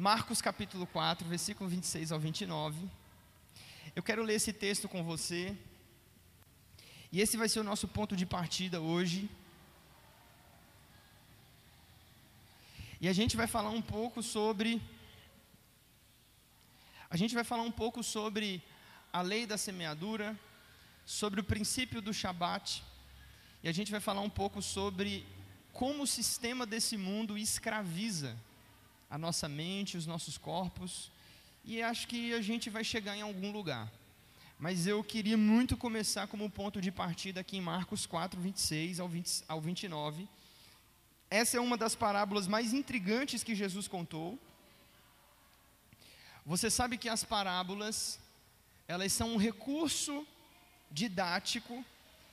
Marcos capítulo 4, versículo 26 ao 29. Eu quero ler esse texto com você. E esse vai ser o nosso ponto de partida hoje. E a gente vai falar um pouco sobre. A gente vai falar um pouco sobre a lei da semeadura, sobre o princípio do Shabat, e a gente vai falar um pouco sobre como o sistema desse mundo escraviza a nossa mente, os nossos corpos, e acho que a gente vai chegar em algum lugar. Mas eu queria muito começar como ponto de partida aqui em Marcos 4, 26 ao, 20, ao 29. Essa é uma das parábolas mais intrigantes que Jesus contou. Você sabe que as parábolas, elas são um recurso didático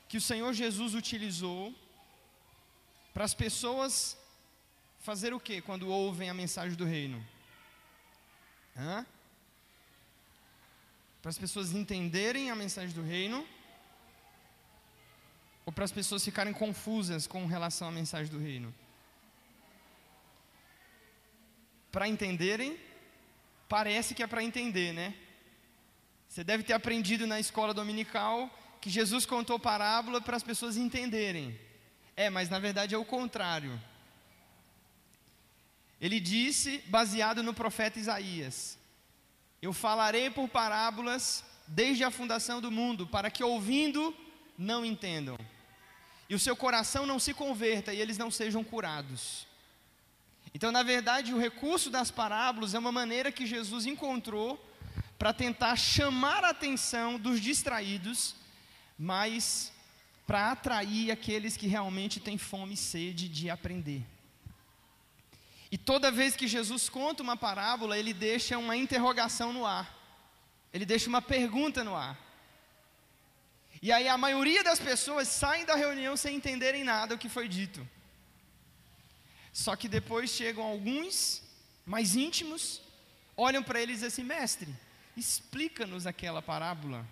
que o Senhor Jesus utilizou para as pessoas fazer o que quando ouvem a mensagem do reino? Hã? Para as pessoas entenderem a mensagem do reino ou para as pessoas ficarem confusas com relação à mensagem do reino? Para entenderem, parece que é para entender, né? Você deve ter aprendido na escola dominical que Jesus contou parábola para as pessoas entenderem. É, mas na verdade é o contrário. Ele disse, baseado no profeta Isaías: Eu falarei por parábolas desde a fundação do mundo, para que ouvindo não entendam, e o seu coração não se converta e eles não sejam curados. Então, na verdade, o recurso das parábolas é uma maneira que Jesus encontrou para tentar chamar a atenção dos distraídos mas para atrair aqueles que realmente têm fome e sede de aprender. E toda vez que Jesus conta uma parábola, ele deixa uma interrogação no ar, ele deixa uma pergunta no ar. E aí a maioria das pessoas saem da reunião sem entenderem nada o que foi dito. Só que depois chegam alguns mais íntimos, olham para eles e dizem assim: mestre, explica-nos aquela parábola.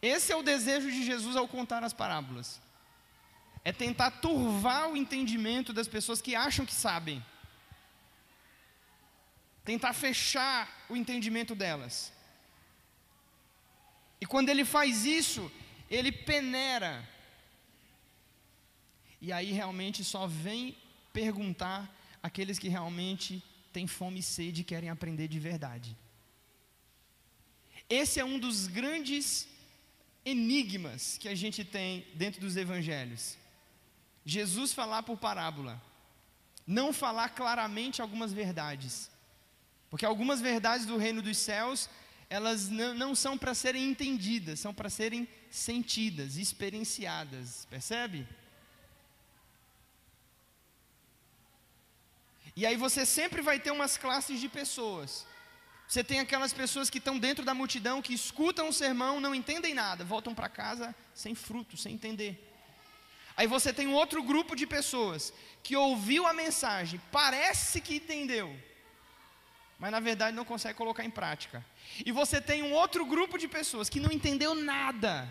Esse é o desejo de Jesus ao contar as parábolas. É tentar turvar o entendimento das pessoas que acham que sabem. Tentar fechar o entendimento delas. E quando ele faz isso, ele peneira. E aí realmente só vem perguntar aqueles que realmente têm fome e sede e querem aprender de verdade. Esse é um dos grandes enigmas que a gente tem dentro dos evangelhos. Jesus falar por parábola, não falar claramente algumas verdades, porque algumas verdades do reino dos céus, elas não, são para serem entendidas, são para serem sentidas, experienciadas, percebe? E aí você sempre vai ter umas classes de pessoas você tem aquelas pessoas que estão dentro da multidão, que escutam o sermão, não entendem nada, voltam para casa sem fruto, sem entender. Aí você tem um outro grupo de pessoas que ouviu a mensagem, parece que entendeu, mas na verdade não consegue colocar em prática. E você tem um outro grupo de pessoas que não entendeu nada,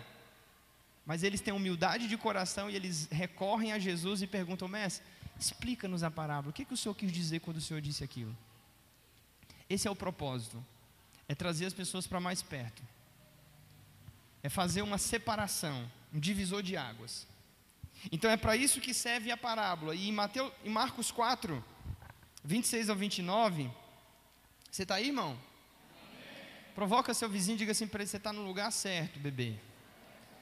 mas eles têm humildade de coração e eles recorrem a Jesus e perguntam: Mestre, explica-nos a parábola, o que, que o Senhor quis dizer quando o Senhor disse aquilo? Esse é o propósito. É trazer as pessoas para mais perto. É fazer uma separação, um divisor de águas. Então é para isso que serve a parábola. E em, Mateus, em Marcos 4, 26 ao 29, você está aí, irmão? Provoca seu vizinho e diga assim para ele: você está no lugar certo, bebê.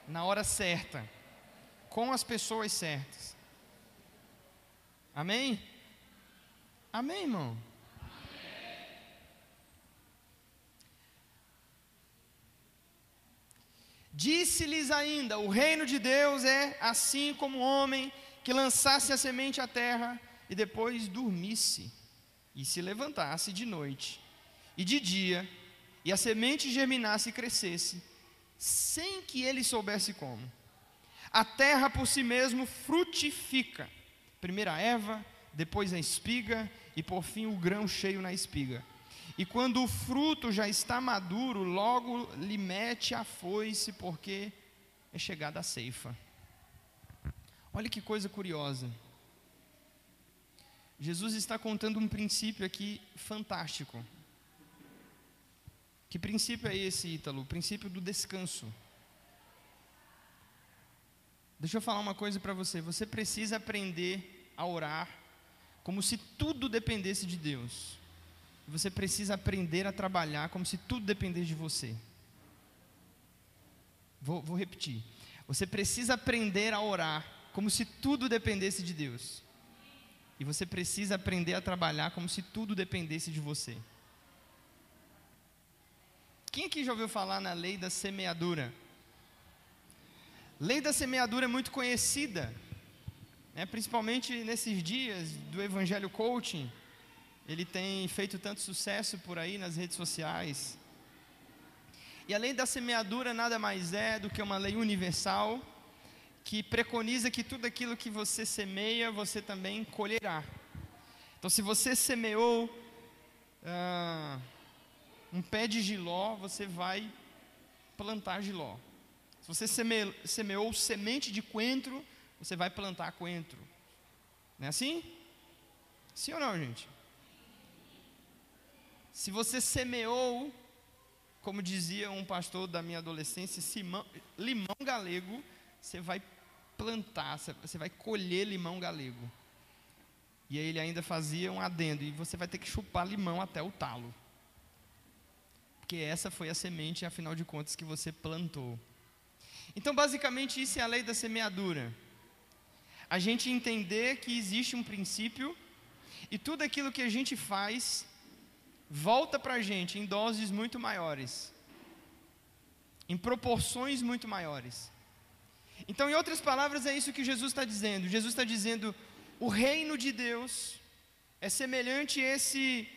Na hora certa. Com as pessoas certas. Amém? Amém, irmão? Disse-lhes ainda: O reino de Deus é assim como o homem que lançasse a semente à terra e depois dormisse, e se levantasse de noite e de dia, e a semente germinasse e crescesse, sem que ele soubesse como. A terra por si mesmo frutifica, primeiro a erva, depois a espiga, e por fim o grão cheio na espiga. E quando o fruto já está maduro, logo lhe mete a foice, porque é chegada a ceifa. Olha que coisa curiosa. Jesus está contando um princípio aqui fantástico. Que princípio é esse, Ítalo? O princípio do descanso. Deixa eu falar uma coisa para você. Você precisa aprender a orar como se tudo dependesse de Deus. Você precisa aprender a trabalhar como se tudo dependesse de você. Vou, vou repetir. Você precisa aprender a orar como se tudo dependesse de Deus. E você precisa aprender a trabalhar como se tudo dependesse de você. Quem aqui já ouviu falar na lei da semeadura? Lei da semeadura é muito conhecida, né? principalmente nesses dias do Evangelho Coaching. Ele tem feito tanto sucesso por aí nas redes sociais. E a lei da semeadura nada mais é do que uma lei universal que preconiza que tudo aquilo que você semeia, você também colherá. Então, se você semeou. Ah, um pé de giló, você vai plantar giló. Se você seme, semeou semente de coentro, você vai plantar coentro. Não é assim? Sim ou não, gente? Se você semeou, como dizia um pastor da minha adolescência, simão, limão galego, você vai plantar, você vai colher limão galego. E aí ele ainda fazia um adendo, e você vai ter que chupar limão até o talo porque essa foi a semente, afinal de contas, que você plantou. Então, basicamente, isso é a lei da semeadura. A gente entender que existe um princípio e tudo aquilo que a gente faz volta para a gente em doses muito maiores, em proporções muito maiores. Então, em outras palavras, é isso que Jesus está dizendo. Jesus está dizendo: o reino de Deus é semelhante a esse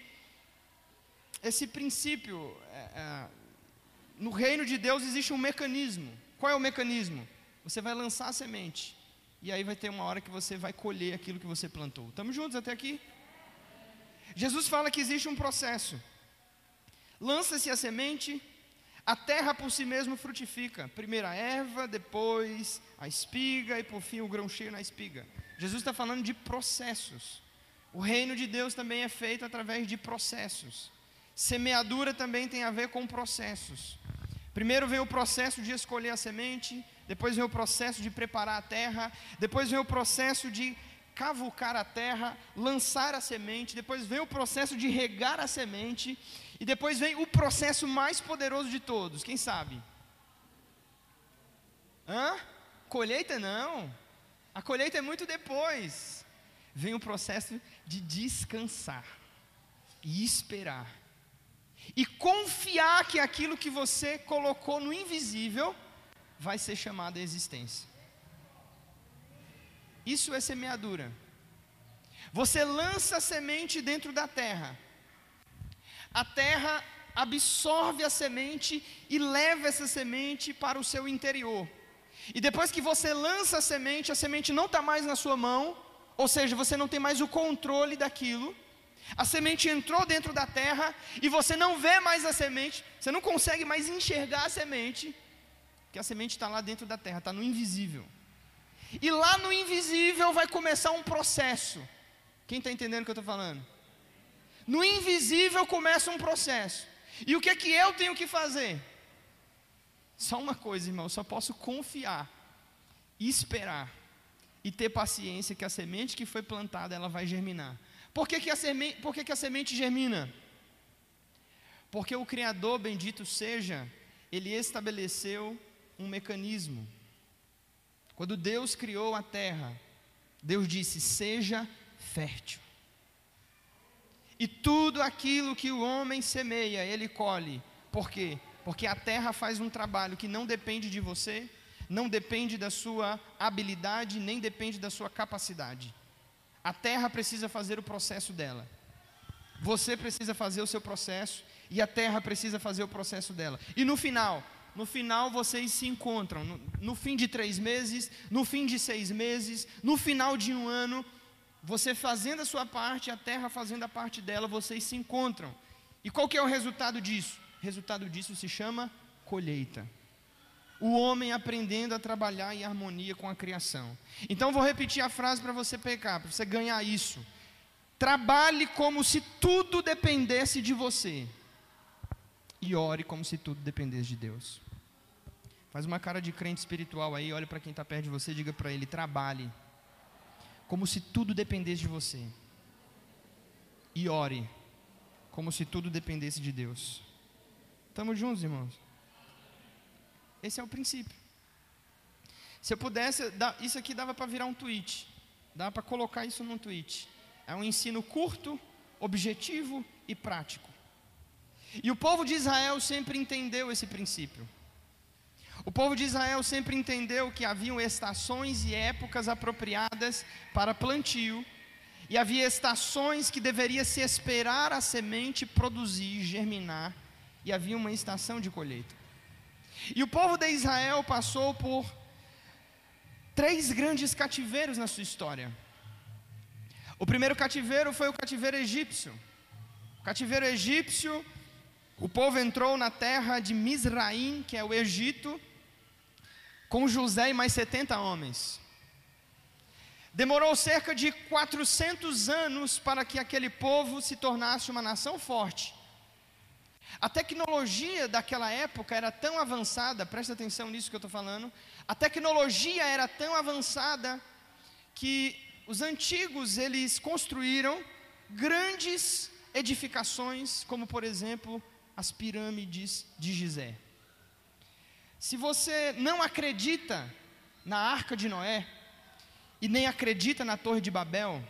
esse princípio. É, é, no reino de Deus existe um mecanismo. Qual é o mecanismo? Você vai lançar a semente. E aí vai ter uma hora que você vai colher aquilo que você plantou. Estamos juntos até aqui? Jesus fala que existe um processo. Lança-se a semente, a terra por si mesmo frutifica. Primeiro a erva, depois a espiga e por fim o grão cheio na espiga. Jesus está falando de processos. O reino de Deus também é feito através de processos. Semeadura também tem a ver com processos. Primeiro vem o processo de escolher a semente, depois vem o processo de preparar a terra, depois vem o processo de cavucar a terra, lançar a semente, depois vem o processo de regar a semente, e depois vem o processo mais poderoso de todos, quem sabe? Hã? Colheita não. A colheita é muito depois. Vem o processo de descansar e esperar e confiar que aquilo que você colocou no invisível vai ser chamado à existência. Isso é semeadura. Você lança a semente dentro da terra. A terra absorve a semente e leva essa semente para o seu interior. E depois que você lança a semente, a semente não está mais na sua mão, ou seja, você não tem mais o controle daquilo. A semente entrou dentro da terra e você não vê mais a semente, você não consegue mais enxergar a semente, porque a semente está lá dentro da terra, está no invisível. E lá no invisível vai começar um processo. Quem está entendendo o que eu estou falando? No invisível começa um processo. E o que é que eu tenho que fazer? Só uma coisa, irmão, só posso confiar, esperar e ter paciência que a semente que foi plantada ela vai germinar. Por que, que, a, semente, por que, que a semente germina? Porque o Criador, bendito seja, ele estabeleceu um mecanismo. Quando Deus criou a terra, Deus disse: seja fértil. E tudo aquilo que o homem semeia, ele colhe. Por quê? Porque a terra faz um trabalho que não depende de você, não depende da sua habilidade, nem depende da sua capacidade. A terra precisa fazer o processo dela. Você precisa fazer o seu processo e a terra precisa fazer o processo dela. E no final, no final vocês se encontram. No, no, fim de três meses, no fim de seis meses, no final de um ano, você fazendo a sua parte, a terra fazendo a parte dela, vocês se encontram. E qual que é o resultado disso? O resultado disso se chama colheita o homem aprendendo a trabalhar em harmonia com a criação. Então vou repetir a frase para você pecar, para você ganhar isso. Trabalhe como se tudo dependesse de você. E ore como se tudo dependesse de Deus. Faz uma cara de crente espiritual aí, olha para quem está perto de você, diga para ele: trabalhe como se tudo dependesse de você. E ore como se tudo dependesse de Deus. Estamos juntos, irmãos? Esse é o princípio. Se eu pudesse, isso aqui dava para virar um tweet. Dava para colocar isso num tweet. É um ensino curto, objetivo e prático. E o povo de Israel sempre entendeu esse princípio. O povo de Israel sempre entendeu que haviam estações e épocas apropriadas para plantio, e havia estações que deveria se esperar a semente produzir, germinar, e havia uma estação de colheita. E o povo de Israel passou por três grandes cativeiros na sua história. O primeiro cativeiro foi o cativeiro egípcio. O cativeiro egípcio, o povo entrou na terra de Misraim, que é o Egito, com José e mais 70 homens. Demorou cerca de 400 anos para que aquele povo se tornasse uma nação forte. A tecnologia daquela época era tão avançada, presta atenção nisso que eu estou falando. A tecnologia era tão avançada que os antigos eles construíram grandes edificações, como por exemplo as pirâmides de Gizé. Se você não acredita na arca de Noé e nem acredita na torre de Babel,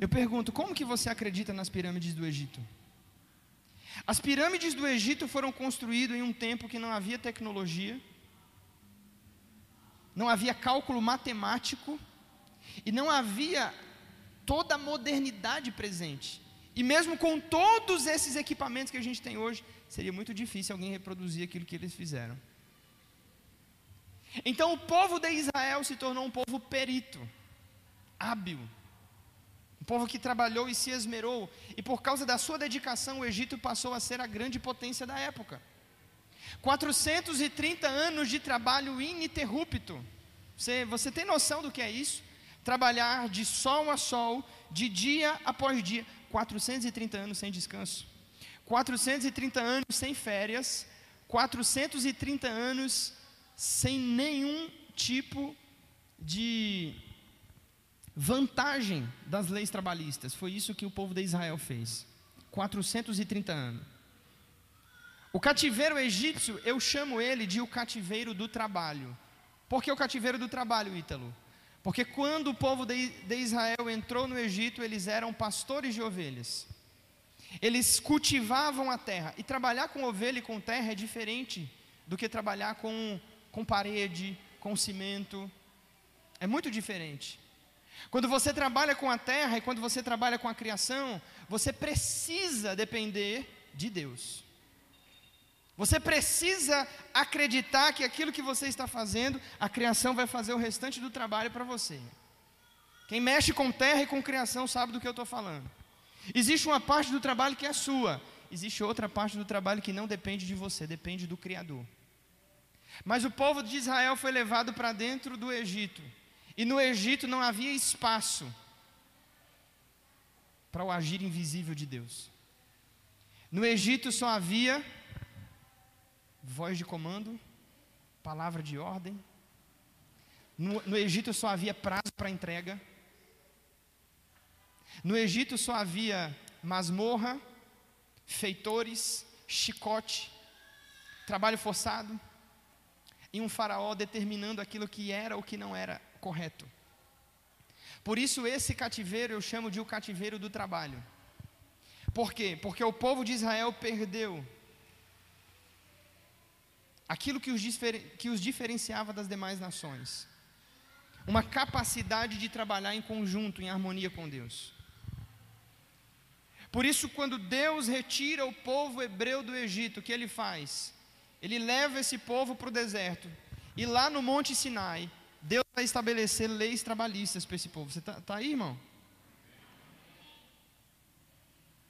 eu pergunto, como que você acredita nas pirâmides do Egito? As pirâmides do Egito foram construídas em um tempo que não havia tecnologia, não havia cálculo matemático e não havia toda a modernidade presente. E mesmo com todos esses equipamentos que a gente tem hoje, seria muito difícil alguém reproduzir aquilo que eles fizeram. Então o povo de Israel se tornou um povo perito, hábil, um povo que trabalhou e se esmerou, e por causa da sua dedicação, o Egito passou a ser a grande potência da época. 430 anos de trabalho ininterrupto. Você, você tem noção do que é isso? Trabalhar de sol a sol, de dia após dia, 430 anos sem descanso, 430 anos sem férias, 430 anos sem nenhum tipo de vantagem das leis trabalhistas. Foi isso que o povo de Israel fez. 430 anos. O cativeiro egípcio, eu chamo ele de o cativeiro do trabalho. Por que o cativeiro do trabalho, Ítalo? Porque quando o povo de, Israel entrou no Egito, eles eram pastores de ovelhas. Eles cultivavam a terra. E trabalhar com ovelha e com terra é diferente do que trabalhar com, com parede, com cimento. É muito diferente. Quando você trabalha com a terra e quando você trabalha com a criação, você precisa depender de Deus. Você precisa acreditar que aquilo que você está fazendo, a criação vai fazer o restante do trabalho para você. Quem mexe com terra e com criação sabe do que eu estou falando. Existe uma parte do trabalho que é sua, existe outra parte do trabalho que não depende de você, depende do Criador. Mas o povo de Israel foi levado para dentro do Egito. E no Egito não havia espaço para o agir invisível de Deus. No Egito só havia voz de comando, palavra de ordem. No, no Egito só havia prazo para entrega. No Egito só havia masmorra, feitores, chicote, trabalho forçado e um faraó determinando aquilo que era ou que não era correto. Por isso, esse cativeiro eu chamo de o cativeiro do trabalho. Por quê? Porque o povo de Israel perdeu aquilo que os, que os diferenciava das demais nações. Uma capacidade de trabalhar em conjunto, em harmonia com Deus. Por isso, quando Deus retira o povo hebreu do Egito, o que ele faz? Ele leva esse povo para o deserto. E lá no Monte Sinai, Deus vai estabelecer leis trabalhistas para esse povo. Você está tá aí, irmão?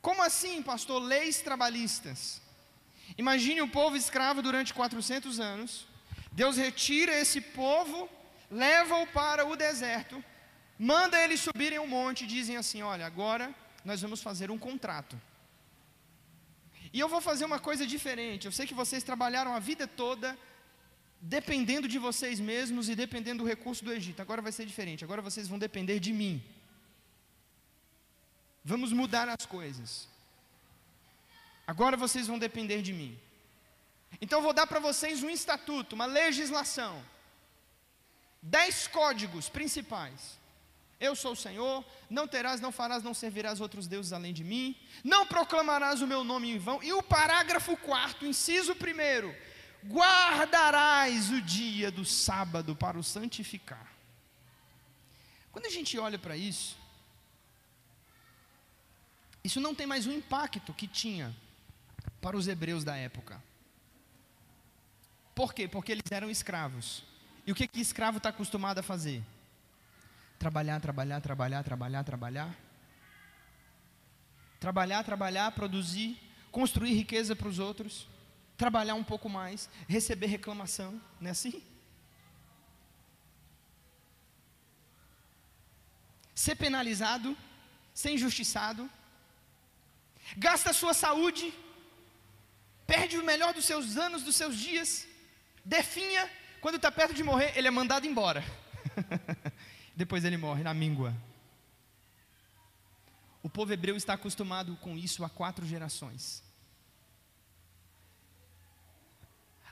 Como assim, pastor? Leis trabalhistas. Imagine o povo escravo durante 400 anos. Deus retira esse povo, leva-o para o deserto, manda eles subirem um monte e dizem assim: Olha, agora nós vamos fazer um contrato. E eu vou fazer uma coisa diferente. Eu sei que vocês trabalharam a vida toda dependendo de vocês mesmos e dependendo do recurso do Egito. Agora vai ser diferente. Agora vocês vão depender de mim. Vamos mudar as coisas. Agora vocês vão depender de mim. Então eu vou dar para vocês um estatuto, uma legislação. Dez códigos principais. Eu sou o Senhor, não terás, não farás, não servirás outros deuses além de mim, não proclamarás o meu nome em vão. E o parágrafo quarto, inciso primeiro, guardarás o dia do sábado para o santificar. Quando a gente olha para isso, isso não tem mais o impacto que tinha para os hebreus da época. Por quê? Porque eles eram escravos. E o que, que escravo está acostumado a fazer? Trabalhar, trabalhar, trabalhar, trabalhar, trabalhar. Trabalhar, trabalhar, produzir, construir riqueza para os outros, trabalhar um pouco mais, receber reclamação, não é assim? Ser penalizado, ser injustiçado, gasta a sua saúde, perde o melhor dos seus anos, dos seus dias, definha, quando está perto de morrer, ele é mandado embora. Depois ele morre na míngua. O povo hebreu está acostumado com isso há quatro gerações.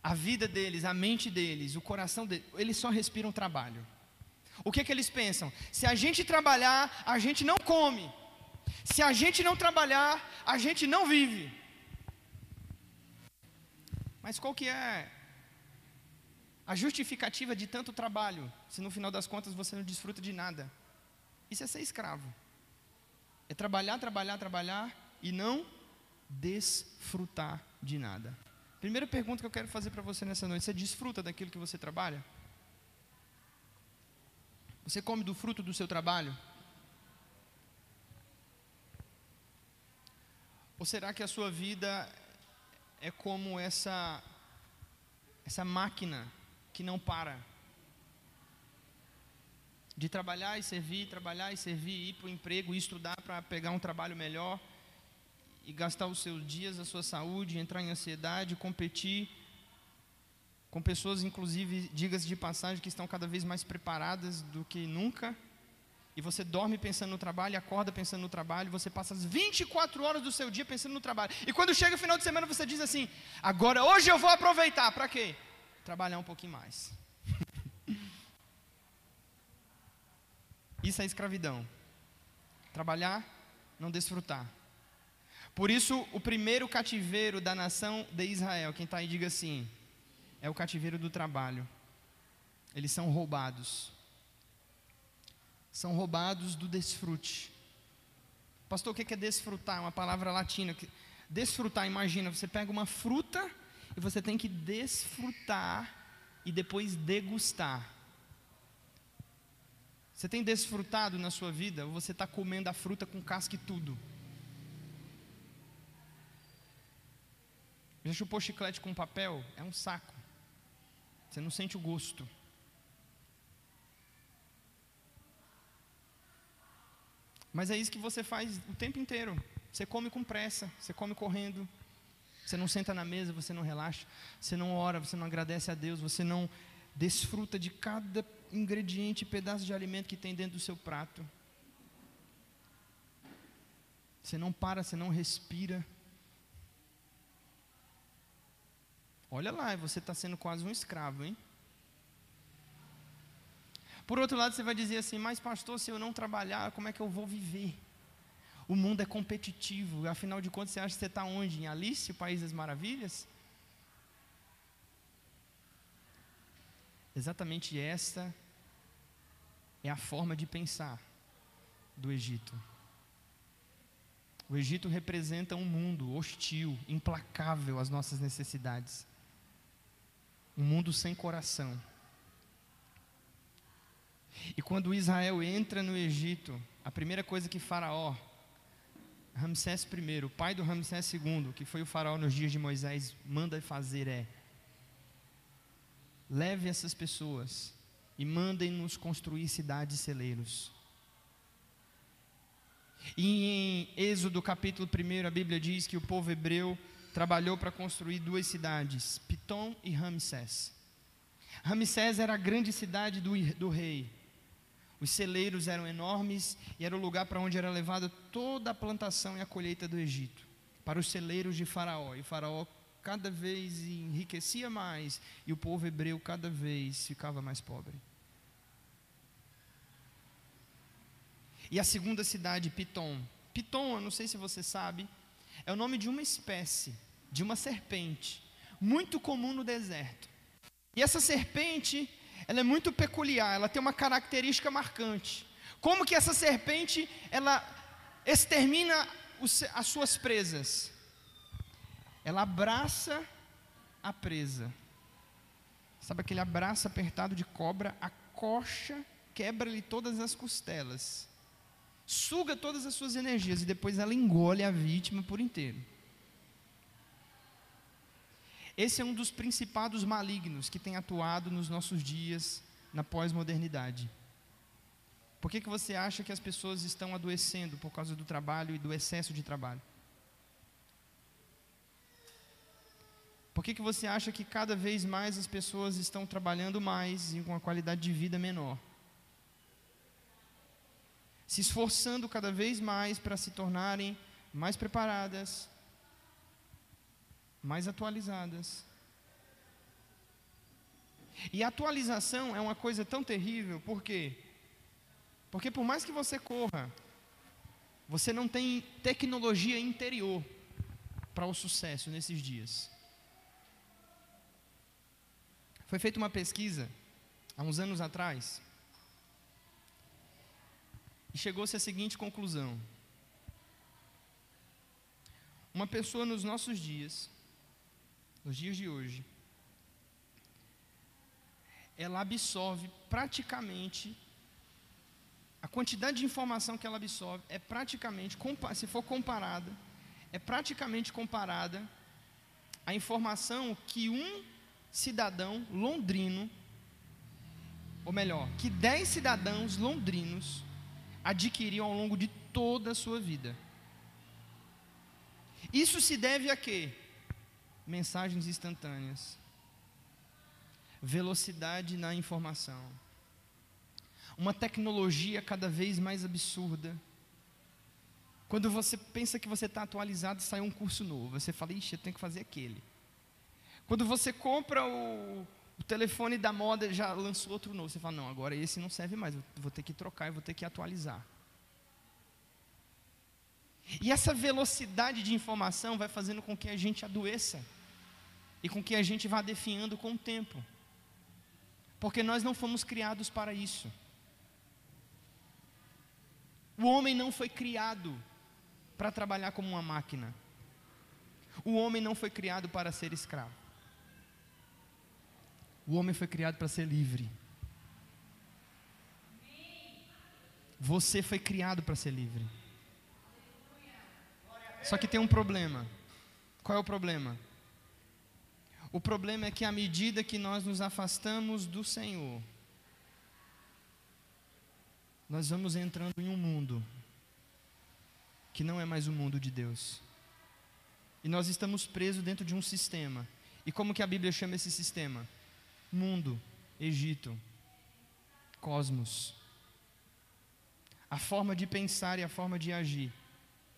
A vida deles, a mente deles, o coração deles, eles só respiram trabalho. O que, é que eles pensam? Se a gente trabalhar, a gente não come. Se a gente não trabalhar, a gente não vive. Mas qual que é a justificativa de tanto trabalho, se no final das contas você não desfruta de nada? Isso é ser escravo. É trabalhar, trabalhar, trabalhar e não desfrutar de nada. Primeira pergunta que eu quero fazer para você nessa noite: você desfruta daquilo que você trabalha? Você come do fruto do seu trabalho? Ou será que a sua vida é como essa essa máquina que não para. De trabalhar e servir, trabalhar e servir, ir para o emprego, estudar para pegar um trabalho melhor e gastar os seus dias, a sua saúde, entrar em ansiedade, competir com pessoas, inclusive, digas de passagem, que estão cada vez mais preparadas do que nunca. E você dorme pensando no trabalho, acorda pensando no trabalho, você passa as 24 horas do seu dia pensando no trabalho. E quando chega o final de semana, você diz assim: agora, hoje eu vou aproveitar. Para quê? trabalhar um pouquinho mais. Isso é escravidão. Trabalhar, não desfrutar. Por isso, o primeiro cativeiro da nação de Israel, quem está aí, diga assim: é o cativeiro do trabalho. Eles são roubados. São roubados do desfrute. Pastor, o que é desfrutar? Uma palavra latina. Desfrutar, imagina, você pega uma fruta e você tem que desfrutar e depois degustar. Você tem desfrutado na sua vida ou você está comendo a fruta com casca e tudo? Já chupou chiclete com papel? É um saco. Você não sente o gosto. Mas é isso que você faz o tempo inteiro. Você come com pressa, você come correndo, você não senta na mesa, você não relaxa, você não ora, você não agradece a Deus, você não desfruta de cada ingrediente, pedaço de alimento que tem dentro do seu prato. Você não para, você não respira. Olha lá, você está sendo quase um escravo, hein? Por outro lado, você vai dizer assim: Mas, pastor, se eu não trabalhar, como é que eu vou viver? O mundo é competitivo, afinal de contas, você acha que você está onde? Em Alice, o País das Maravilhas? Exatamente esta é a forma de pensar do Egito. O Egito representa um mundo hostil, implacável às nossas necessidades. Um mundo sem coração. E quando Israel entra no Egito, a primeira coisa que Faraó Ramsés I, o pai do Ramsés II, que foi o faraó nos dias de Moisés, manda fazer é: leve essas pessoas e mandem-nos construir cidades celeiros. E em Êxodo capítulo 1, a Bíblia diz que o povo hebreu trabalhou para construir duas cidades, Pitom e Ramsés. Ramsés era a grande cidade do, do rei. Os celeiros eram enormes e era o lugar para onde era levada toda a plantação e a colheita do Egito, para os celeiros de Faraó. E Faraó cada vez enriquecia mais e o povo hebreu cada vez ficava mais pobre. E a segunda cidade, Pitom. Pitom, eu não sei se você sabe, é o nome de uma espécie, de uma serpente, muito comum no deserto. E essa serpente, ela é muito peculiar, ela tem uma característica marcante. Como que essa serpente, ela extermina os, as suas presas? Ela abraça a presa. Sabe aquele abraço apertado de cobra? A coxa quebra-lhe todas as costelas suga todas as suas energias e depois ela engole a vítima por inteiro. Esse é um dos principados malignos que tem atuado nos nossos dias na pós-modernidade. Por que, que você acha que as pessoas estão adoecendo por causa do trabalho e do excesso de trabalho? Por que, que você acha que cada vez mais as pessoas estão trabalhando mais e com uma qualidade de vida menor? se esforçando cada vez mais para se tornarem mais preparadas, mais atualizadas. E atualização é uma coisa tão terrível, por quê? Porque por mais que você corra, você não tem tecnologia interior para o sucesso nesses dias. Foi feita uma pesquisa há uns anos atrás e chegou-se à seguinte conclusão: uma pessoa nos nossos dias, nos dias de hoje, ela absorve praticamente a quantidade de informação que ela absorve é praticamente, se for comparada, é praticamente comparada à informação que um cidadão londrino, ou melhor, que dez cidadãos londrinos adquiriu ao longo de toda a sua vida. Isso se deve a quê? Mensagens instantâneas, velocidade na informação, uma tecnologia cada vez mais absurda. Quando você pensa que você está atualizado, sai um curso novo. Você fala, ixi, eu tenho que fazer aquele. Quando você compra o, o telefone da moda já lançou outro novo. Você fala, não, agora esse não serve mais, vou ter que trocar e vou ter que atualizar. E essa velocidade de informação vai fazendo com que a gente adoeça e com que a gente vá definhando com o tempo. Porque nós não fomos criados para isso. O homem não foi criado para trabalhar como uma máquina. O homem não foi criado para ser escravo. O homem foi criado para ser livre. Você foi criado para ser livre. Só que tem um problema. Qual é o problema? O problema é que à medida que nós nos afastamos do Senhor, nós vamos entrando em um mundo que não é mais o mundo de Deus. E nós estamos presos dentro de um sistema. E como que a Bíblia chama esse sistema? mundo, Egito, cosmos. A forma de pensar e a forma de agir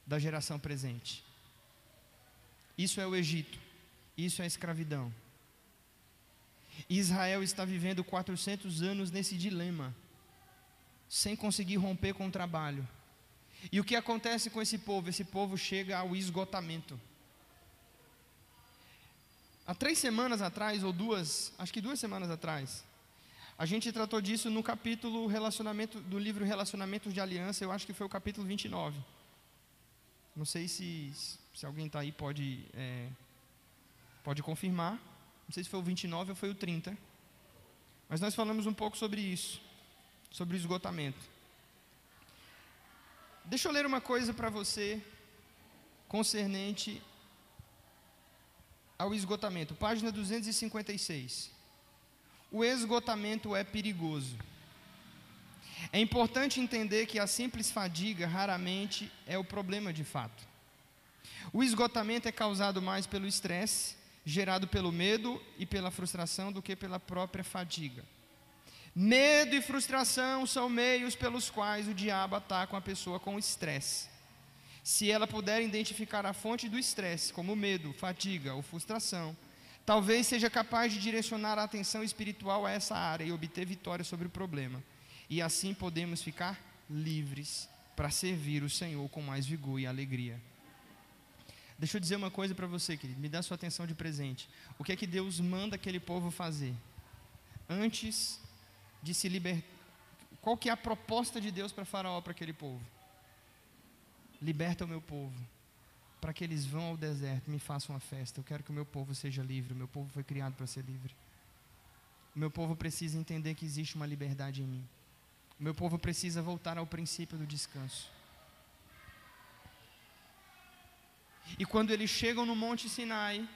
da geração presente. Isso é o Egito, isso é a escravidão. Israel está vivendo 400 anos nesse dilema, sem conseguir romper com o trabalho. E o que acontece com esse povo? Esse povo chega ao esgotamento. Há três semanas atrás, ou duas, acho que duas semanas atrás, a gente tratou disso no capítulo relacionamento do livro Relacionamentos de Aliança, eu acho que foi o capítulo 29. Não sei se, se alguém está aí pode, é, pode confirmar. Não sei se foi o 29 ou foi o 30. Mas nós falamos um pouco sobre isso, sobre o esgotamento. Deixa eu ler uma coisa para você concernente ao esgotamento. Página 256. O esgotamento é perigoso. É importante entender que a simples fadiga raramente é o problema de fato. O esgotamento é causado mais pelo estresse, gerado pelo medo e pela frustração, do que pela própria fadiga. Medo e frustração são meios pelos quais o diabo ataca a pessoa com estresse. Se ela puder identificar a fonte do estresse, como medo, fadiga ou frustração, talvez seja capaz de direcionar a atenção espiritual a essa área e obter vitória sobre o problema. E assim podemos ficar livres para servir o Senhor com mais vigor e alegria. Deixa eu dizer uma coisa para você, querido, me dá sua atenção de presente. O que é que Deus manda aquele povo fazer? Antes de se libertar. Qual que é a proposta de Deus para Faraó, para aquele povo? Liberta o meu povo, para que eles vão ao deserto, me façam uma festa. Eu quero que o meu povo seja livre. O meu povo foi criado para ser livre. O meu povo precisa entender que existe uma liberdade em mim. O meu povo precisa voltar ao princípio do descanso. E quando eles chegam no Monte Sinai,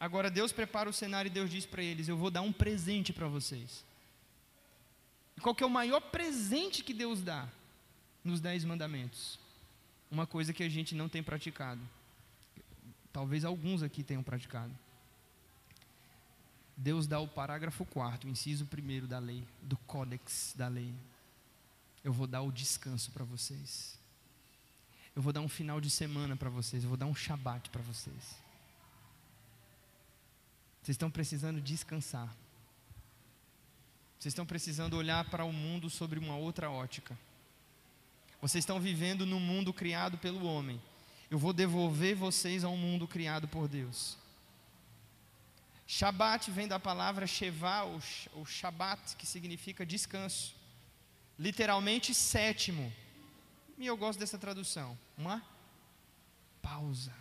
agora Deus prepara o cenário e Deus diz para eles: Eu vou dar um presente para vocês. E qual que é o maior presente que Deus dá? Nos Dez Mandamentos. Uma coisa que a gente não tem praticado. Talvez alguns aqui tenham praticado. Deus dá o parágrafo 4, inciso 1 da lei, do códex da lei. Eu vou dar o descanso para vocês. Eu vou dar um final de semana para vocês. Eu vou dar um shabat para vocês. Vocês estão precisando descansar. Vocês estão precisando olhar para o mundo sobre uma outra ótica. Vocês estão vivendo no mundo criado pelo homem. Eu vou devolver vocês ao mundo criado por Deus. Shabat vem da palavra Sheva, ou Shabat, que significa descanso. Literalmente sétimo. E eu gosto dessa tradução. Uma pausa.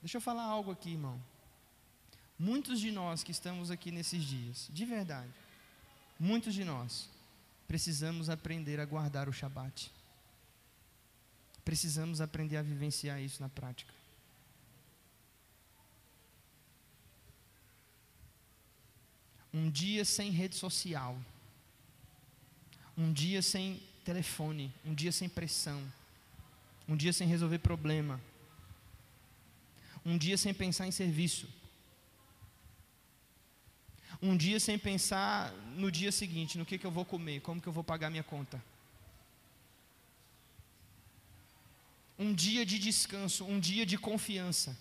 Deixa eu falar algo aqui, irmão. Muitos de nós que estamos aqui nesses dias, de verdade, muitos de nós, precisamos aprender a guardar o Shabat. Precisamos aprender a vivenciar isso na prática. Um dia sem rede social, um dia sem telefone, um dia sem pressão, um dia sem resolver problema, um dia sem pensar em serviço um dia sem pensar no dia seguinte, no que, que eu vou comer, como que eu vou pagar minha conta. Um dia de descanso, um dia de confiança.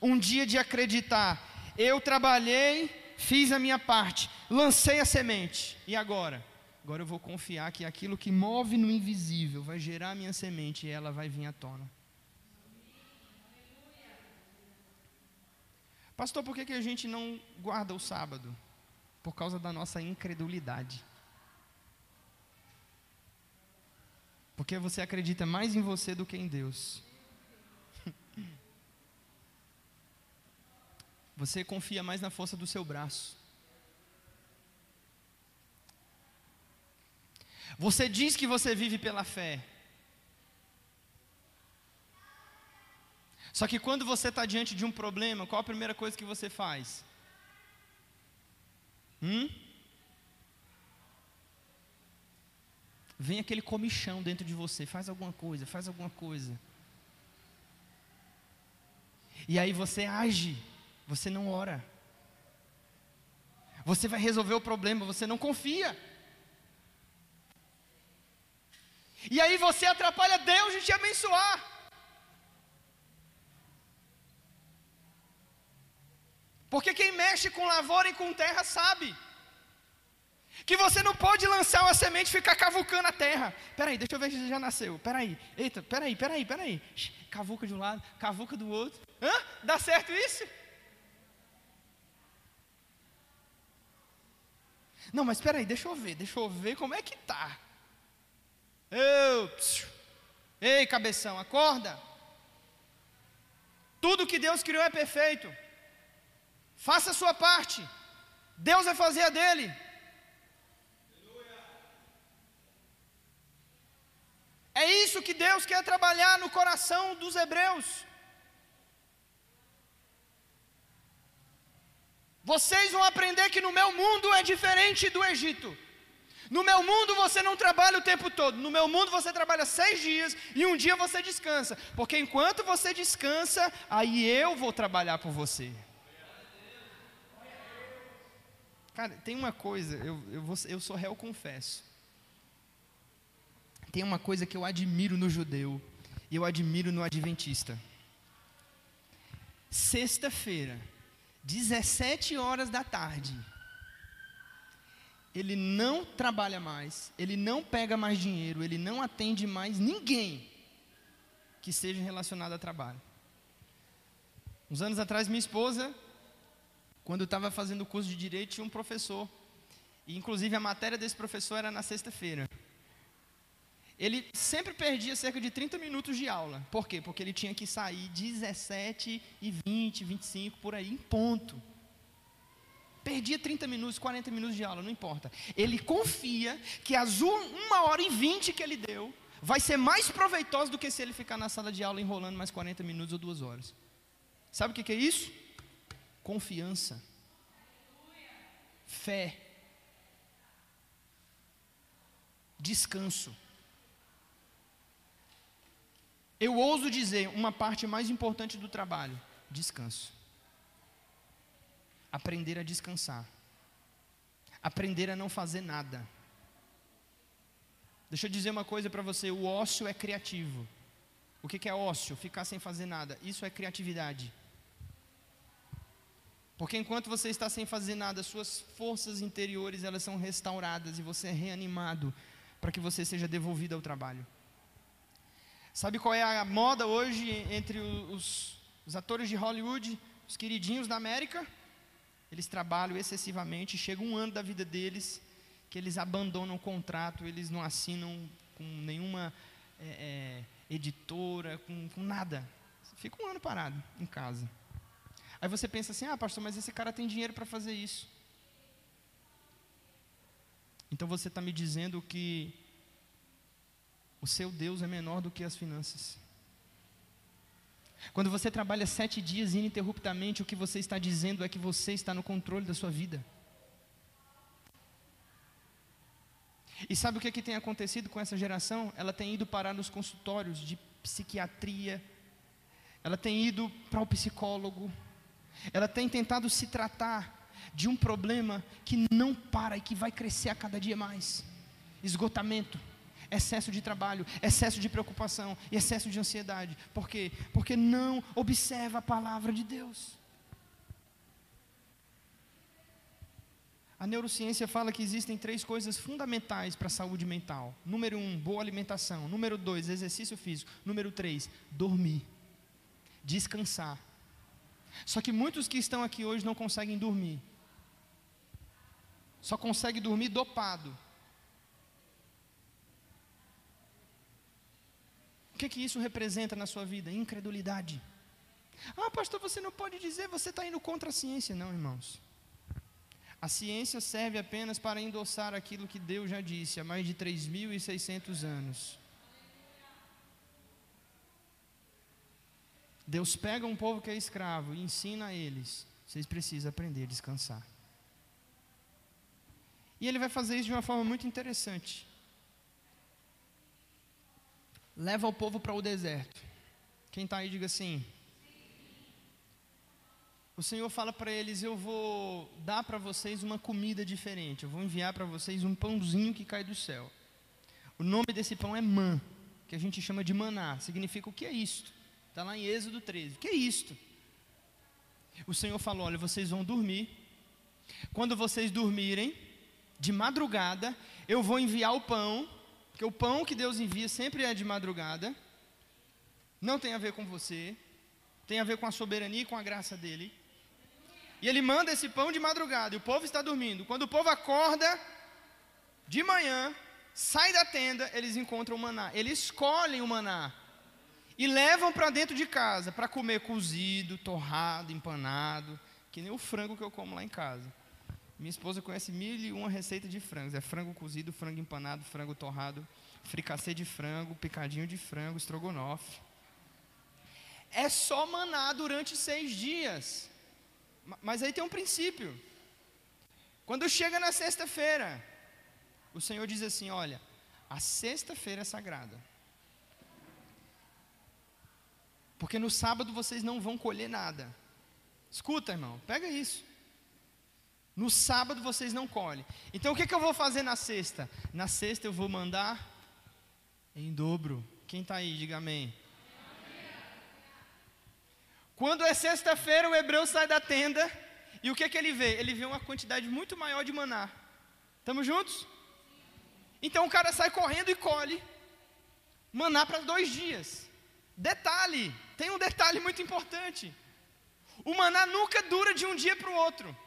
Um dia de acreditar. Eu trabalhei, fiz a minha parte, lancei a semente. E agora? Agora eu vou confiar que aquilo que move no invisível vai gerar a minha semente e ela vai vir à tona. Pastor, por que, que a gente não guarda o sábado? Por causa da nossa incredulidade. Porque você acredita mais em você do que em Deus. Você confia mais na força do seu braço. Você diz que você vive pela fé, Só que quando você está diante de um problema, qual a primeira coisa que você faz? Hum? Vem aquele comichão dentro de você, faz alguma coisa, faz alguma coisa. E aí você age, você não ora. Você vai resolver o problema, você não confia. E aí você atrapalha Deus de te abençoar. Porque quem mexe com lavoura e com terra sabe. Que você não pode lançar uma semente e ficar cavucando a terra. Peraí, deixa eu ver se já nasceu. Peraí, eita, peraí, peraí, peraí. Cavuca de um lado, cavuca do outro. Hã? Dá certo isso? Não, mas peraí, deixa eu ver, deixa eu ver como é que tá. Eu, ei, cabeção, acorda. Tudo que Deus criou é perfeito. Faça a sua parte. Deus vai fazer a dele. É isso que Deus quer trabalhar no coração dos hebreus. Vocês vão aprender que no meu mundo é diferente do Egito. No meu mundo você não trabalha o tempo todo. No meu mundo você trabalha seis dias e um dia você descansa. Porque enquanto você descansa, aí eu vou trabalhar por você. Cara, tem uma coisa, eu, eu, vou, eu sou réu, confesso. Tem uma coisa que eu admiro no judeu e eu admiro no adventista. Sexta-feira, 17 horas da tarde, ele não trabalha mais, ele não pega mais dinheiro, ele não atende mais ninguém que seja relacionado a trabalho. Uns anos atrás, minha esposa, quando eu estava fazendo o curso de direito, tinha um professor, e inclusive a matéria desse professor era na sexta-feira. Ele sempre perdia cerca de 30 minutos de aula. Por quê? Porque ele tinha que sair 17 e 20, 25 por aí em ponto. Perdia 30 minutos, 40 minutos de aula, não importa. Ele confia que as 1 hora e 20 que ele deu vai ser mais proveitoso do que se ele ficar na sala de aula enrolando mais 40 minutos ou 2 horas. Sabe o que é isso? Confiança. Fé. Descanso. Eu ouso dizer uma parte mais importante do trabalho: descanso aprender a descansar, aprender a não fazer nada. Deixa eu dizer uma coisa para você: o ócio é criativo. O que, é ócio? Ficar sem fazer nada. Isso é criatividade. Porque enquanto você está sem fazer nada, suas forças interiores elas são restauradas e você é reanimado para que você seja devolvido ao trabalho. Sabe qual é a moda hoje entre os, os atores de Hollywood, os queridinhos da América? Eles trabalham excessivamente, chega um ano da vida deles que eles abandonam o contrato, eles não assinam com nenhuma é, é, editora, com, com nada. Fica um ano parado em casa. Aí você pensa assim: ah, pastor, mas esse cara tem dinheiro para fazer isso. Então você está me dizendo que o seu Deus é menor do que as finanças. Quando você trabalha sete dias ininterruptamente, o que você está dizendo é que você está no controle da sua vida. E sabe o que, é que tem acontecido com essa geração? Ela tem ido parar nos consultórios de psiquiatria, ela tem ido para o psicólogo, ela tem tentado se tratar de um problema que não para e que vai crescer a cada dia mais esgotamento excesso de trabalho, excesso de preocupação e excesso de ansiedade. Por quê? Porque não observa a palavra de Deus. A neurociência fala que existem três coisas fundamentais para a saúde mental. Número um, boa alimentação. Número dois, exercício físico. Número três, dormir. Descansar. Só que muitos que estão aqui hoje não conseguem dormir. Só conseguem dormir dopado. O que, que isso representa na sua vida? Incredulidade. Ah, pastor, você não pode dizer, você está indo contra a ciência. Não, irmãos. A ciência serve apenas para endossar aquilo que Deus já disse há mais de 3.600 anos. Deus pega um povo que é escravo e ensina a eles: vocês precisam aprender a descansar. E ele vai fazer isso de uma forma muito interessante leva o povo para o deserto. Quem está aí, diga assim. O Senhor fala para eles: Eu vou dar para vocês uma comida diferente. Eu vou enviar para vocês um pãozinho que cai do céu. O nome desse pão é man, que a gente chama de maná. Significa o que é isto? Está lá em Êxodo 13. O que é isto? O Senhor falou: Olha, vocês vão dormir. Quando vocês dormirem, de madrugada, eu vou enviar o pão porque o pão que Deus envia sempre é de madrugada. Não tem a ver com você. Tem a ver com a soberania e com a graça dele. E ele manda esse pão de madrugada. E o povo está dormindo. Quando o povo acorda de manhã, sai da tenda, eles encontram o maná. Eles escolhem o maná. E levam para dentro de casa para comer cozido, torrado, empanado. Que nem o frango que eu como lá em casa. Minha esposa conhece mil e uma receitas de frangos. É frango cozido, frango empanado, frango torrado, fricassê de frango, picadinho de frango, estrogonofe. É só maná durante seis dias. Mas aí tem um princípio. Quando chega na sexta-feira, o Senhor diz assim: Olha, a sexta-feira é sagrada. Porque no sábado vocês não vão colher nada. Escuta, irmão, pega isso. No sábado vocês não colhem. Então o que, que eu vou fazer na sexta? Na sexta eu vou mandar em dobro. Quem está aí, diga amém. Quando é sexta-feira, o hebreu sai da tenda e o que, que ele vê? Ele vê uma quantidade muito maior de maná. Estamos juntos? Então o cara sai correndo e colhe maná para dois dias. Detalhe, tem um detalhe muito importante. O maná nunca dura de um dia para o outro.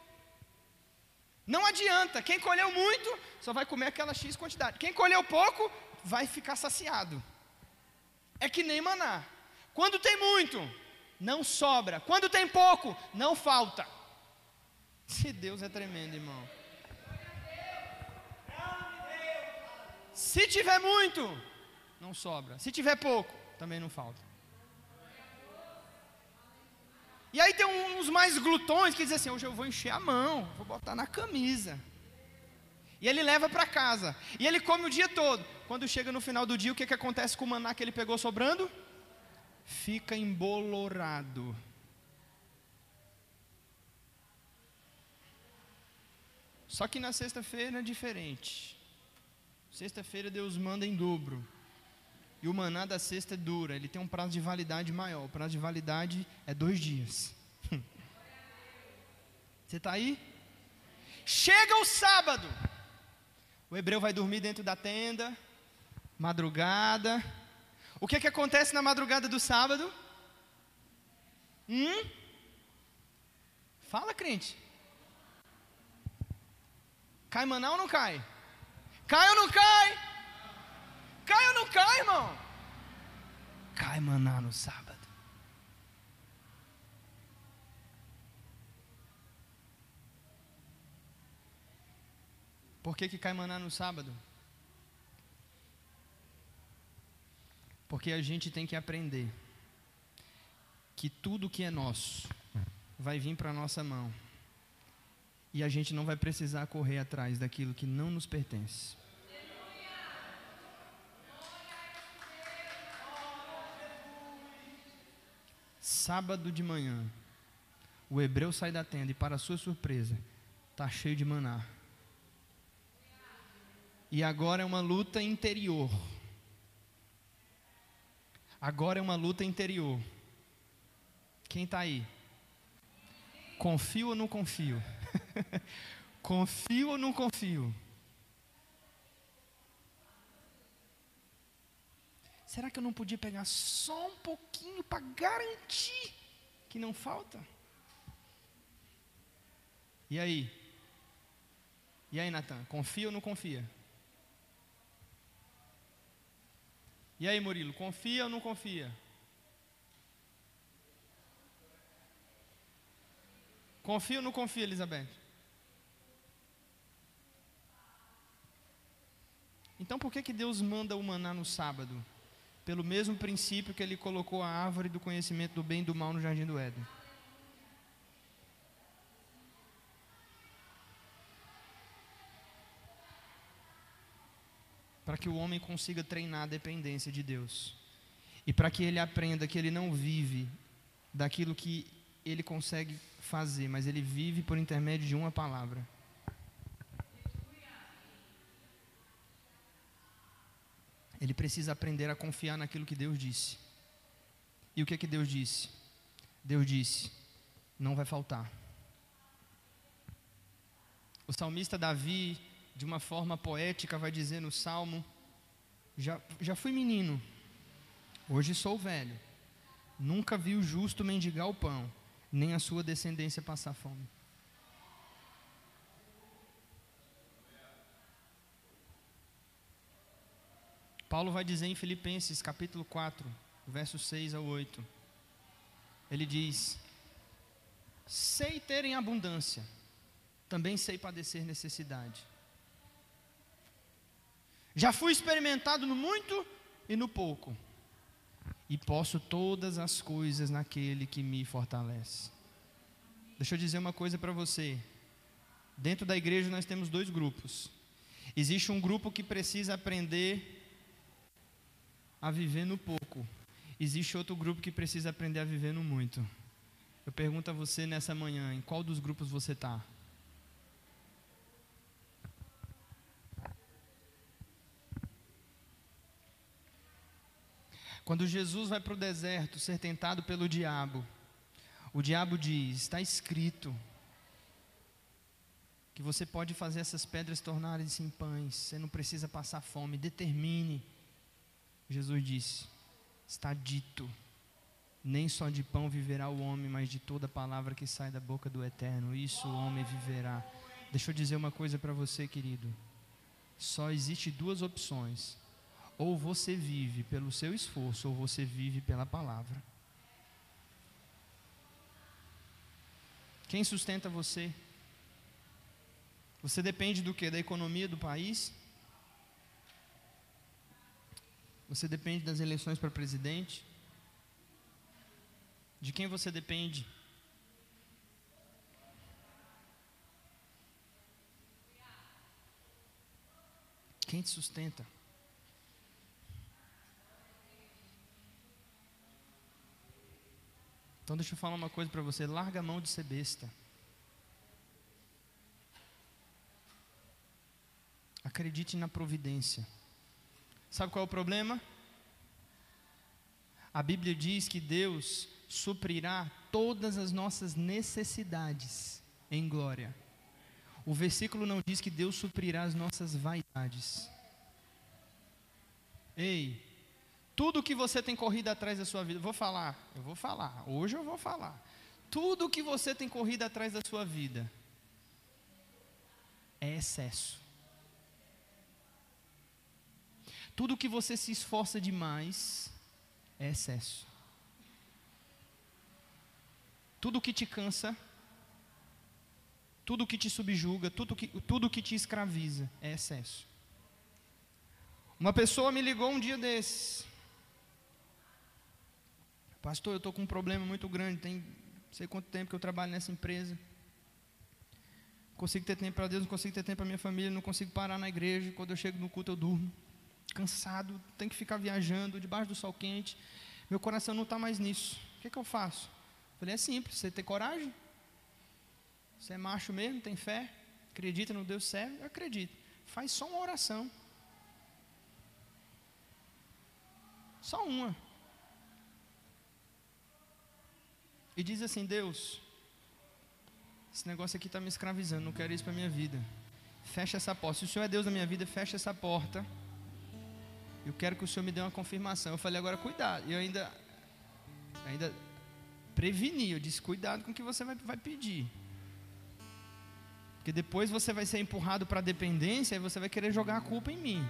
Não adianta, quem colheu muito só vai comer aquela X quantidade. Quem colheu pouco vai ficar saciado. É que nem maná. Quando tem muito, não sobra. Quando tem pouco, não falta. Se Deus é tremendo, irmão. Se tiver muito, não sobra. Se tiver pouco, também não falta. E aí tem uns mais glutões que dizem assim: hoje eu vou encher a mão, vou botar na camisa. E ele leva para casa. E ele come o dia todo. Quando chega no final do dia, o que, que acontece com o maná que ele pegou sobrando? Fica embolorado. Só que na sexta-feira é diferente. Sexta-feira Deus manda em dobro. E o maná da sexta é dura, ele tem um prazo de validade maior. O prazo de validade é dois dias. Você está aí? Chega o sábado. O hebreu vai dormir dentro da tenda, madrugada. O que, que acontece na madrugada do sábado? Hum? Fala, crente. Cai maná ou não cai? Cai ou não cai? Cai ou não cai, irmão? Cai maná no sábado. Por que, que cai maná no sábado? Porque a gente tem que aprender que tudo que é nosso vai vir para a nossa mão. E a gente não vai precisar correr atrás daquilo que não nos pertence. Sábado de manhã, o hebreu sai da tenda e, para sua surpresa, está cheio de maná. E agora é uma luta interior. Agora é uma luta interior. Quem está aí? Confio ou não confio? confio ou não confio? Será que eu não podia pegar só um pouquinho para garantir que não falta? E aí? E aí, Natan? Confia ou não confia? E aí, Murilo? Confia ou não confia? Confia ou não confia, Elizabeth? Então por que, que Deus manda o maná no sábado? Pelo mesmo princípio que ele colocou a árvore do conhecimento do bem e do mal no jardim do Éden. Para que o homem consiga treinar a dependência de Deus. E para que ele aprenda que ele não vive daquilo que ele consegue fazer, mas ele vive por intermédio de uma palavra. Ele precisa aprender a confiar naquilo que Deus disse. E o que é que Deus disse? Deus disse: não vai faltar. O salmista Davi, de uma forma poética, vai dizer no salmo: já, já fui menino, hoje sou velho, nunca vi o justo mendigar o pão, nem a sua descendência passar fome. Paulo vai dizer em Filipenses capítulo 4, versos 6 ao 8. Ele diz: Sei ter em abundância, também sei padecer necessidade. Já fui experimentado no muito e no pouco, e posso todas as coisas naquele que me fortalece. Deixa eu dizer uma coisa para você. Dentro da igreja nós temos dois grupos. Existe um grupo que precisa aprender a viver no pouco. Existe outro grupo que precisa aprender a viver no muito. Eu pergunto a você nessa manhã, em qual dos grupos você está? Quando Jesus vai para o deserto ser tentado pelo diabo, o diabo diz: está escrito que você pode fazer essas pedras tornarem-se em pães, você não precisa passar fome, determine. Jesus disse: está dito, nem só de pão viverá o homem, mas de toda palavra que sai da boca do eterno, isso o homem viverá. Deixa eu dizer uma coisa para você, querido. Só existe duas opções ou você vive pelo seu esforço, ou você vive pela palavra. Quem sustenta você? Você depende do que? Da economia do país? Você depende das eleições para presidente? De quem você depende? Quem te sustenta? Então deixa eu falar uma coisa para você, larga a mão de ser besta. Acredite na providência. Sabe qual é o problema? A Bíblia diz que Deus suprirá todas as nossas necessidades em glória. O versículo não diz que Deus suprirá as nossas vaidades. Ei, tudo que você tem corrido atrás da sua vida, vou falar, eu vou falar, hoje eu vou falar. Tudo que você tem corrido atrás da sua vida é excesso. Tudo que você se esforça demais é excesso. Tudo que te cansa, tudo que te subjuga, tudo que, tudo que te escraviza é excesso. Uma pessoa me ligou um dia desses. Pastor, eu estou com um problema muito grande, tem sei quanto tempo que eu trabalho nessa empresa. Não consigo ter tempo para Deus, não consigo ter tempo para minha família, não consigo parar na igreja. Quando eu chego no culto, eu durmo. Cansado, tenho que ficar viajando debaixo do sol quente. Meu coração não está mais nisso. O que, que eu faço? Falei, é simples, você tem coragem? Você é macho mesmo, tem fé? Acredita no Deus serve? Eu acredito. Faz só uma oração. Só uma. e diz assim: Deus, esse negócio aqui está me escravizando, não quero isso para minha vida. Fecha essa porta. Se o Senhor é Deus da minha vida, fecha essa porta. Eu quero que o Senhor me dê uma confirmação. Eu falei, agora cuidado. E eu ainda, ainda preveni. Eu disse, cuidado com o que você vai, vai pedir. Porque depois você vai ser empurrado para a dependência e você vai querer jogar a culpa em mim.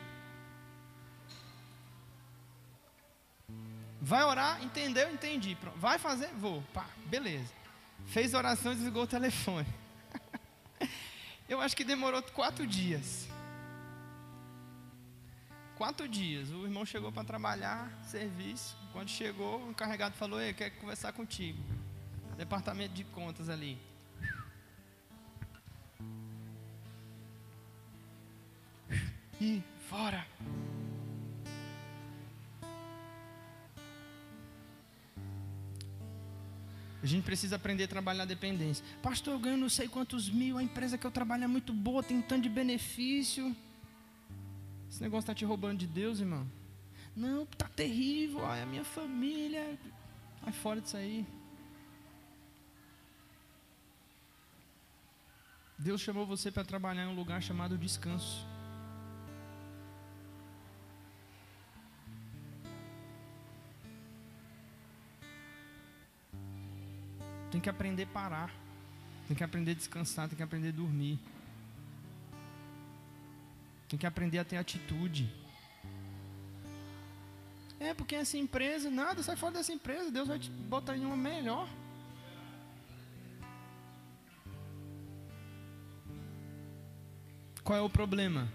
Vai orar, entendeu? Entendi. Pronto. Vai fazer? Vou. Pá, beleza. Fez oração e desligou o telefone. Eu acho que demorou quatro dias. Quatro dias. O irmão chegou para trabalhar, serviço. Quando chegou, o encarregado falou: Ei, quer conversar contigo. Departamento de contas ali. E fora. A gente precisa aprender a trabalhar a dependência. Pastor, eu ganho não sei quantos mil, a empresa que eu trabalho é muito boa, tem um tanto de benefício. Esse negócio está te roubando de Deus, irmão? Não, está terrível, ai, a minha família. Vai fora disso aí. Deus chamou você para trabalhar em um lugar chamado descanso. Tem que aprender a parar. Tem que aprender a descansar, tem que aprender a dormir. Tem que aprender a ter atitude. É, porque essa empresa, nada, sai fora dessa empresa, Deus vai te botar em uma melhor. Qual é o problema?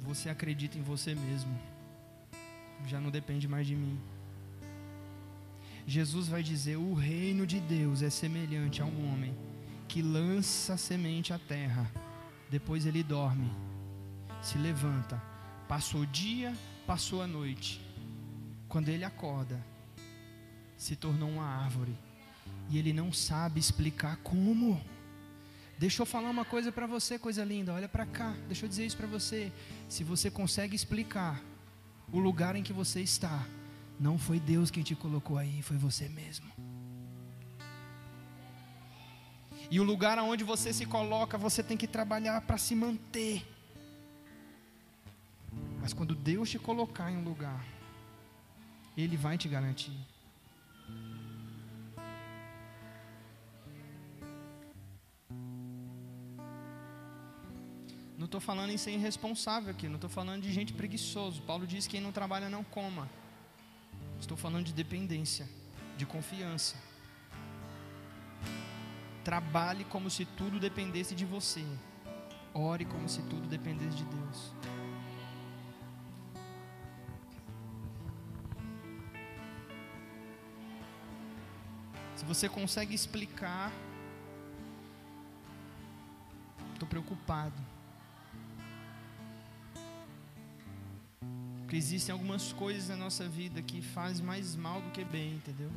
Você acredita em você mesmo. Já não depende mais de mim. Jesus vai dizer: O reino de Deus é semelhante a um homem que lança semente à terra, depois ele dorme, se levanta, passou o dia, passou a noite. Quando ele acorda, se tornou uma árvore e ele não sabe explicar como. Deixa eu falar uma coisa para você, coisa linda. Olha para cá. Deixa eu dizer isso para você. Se você consegue explicar o lugar em que você está, não foi Deus quem te colocou aí, foi você mesmo. E o lugar aonde você se coloca, você tem que trabalhar para se manter. Mas quando Deus te colocar em um lugar, Ele vai te garantir. Não estou falando em ser irresponsável aqui, não estou falando de gente preguiçoso. Paulo diz que quem não trabalha não coma. Estou falando de dependência, de confiança. Trabalhe como se tudo dependesse de você. Ore como se tudo dependesse de Deus. Se você consegue explicar, estou preocupado. Porque existem algumas coisas na nossa vida que fazem mais mal do que bem, entendeu?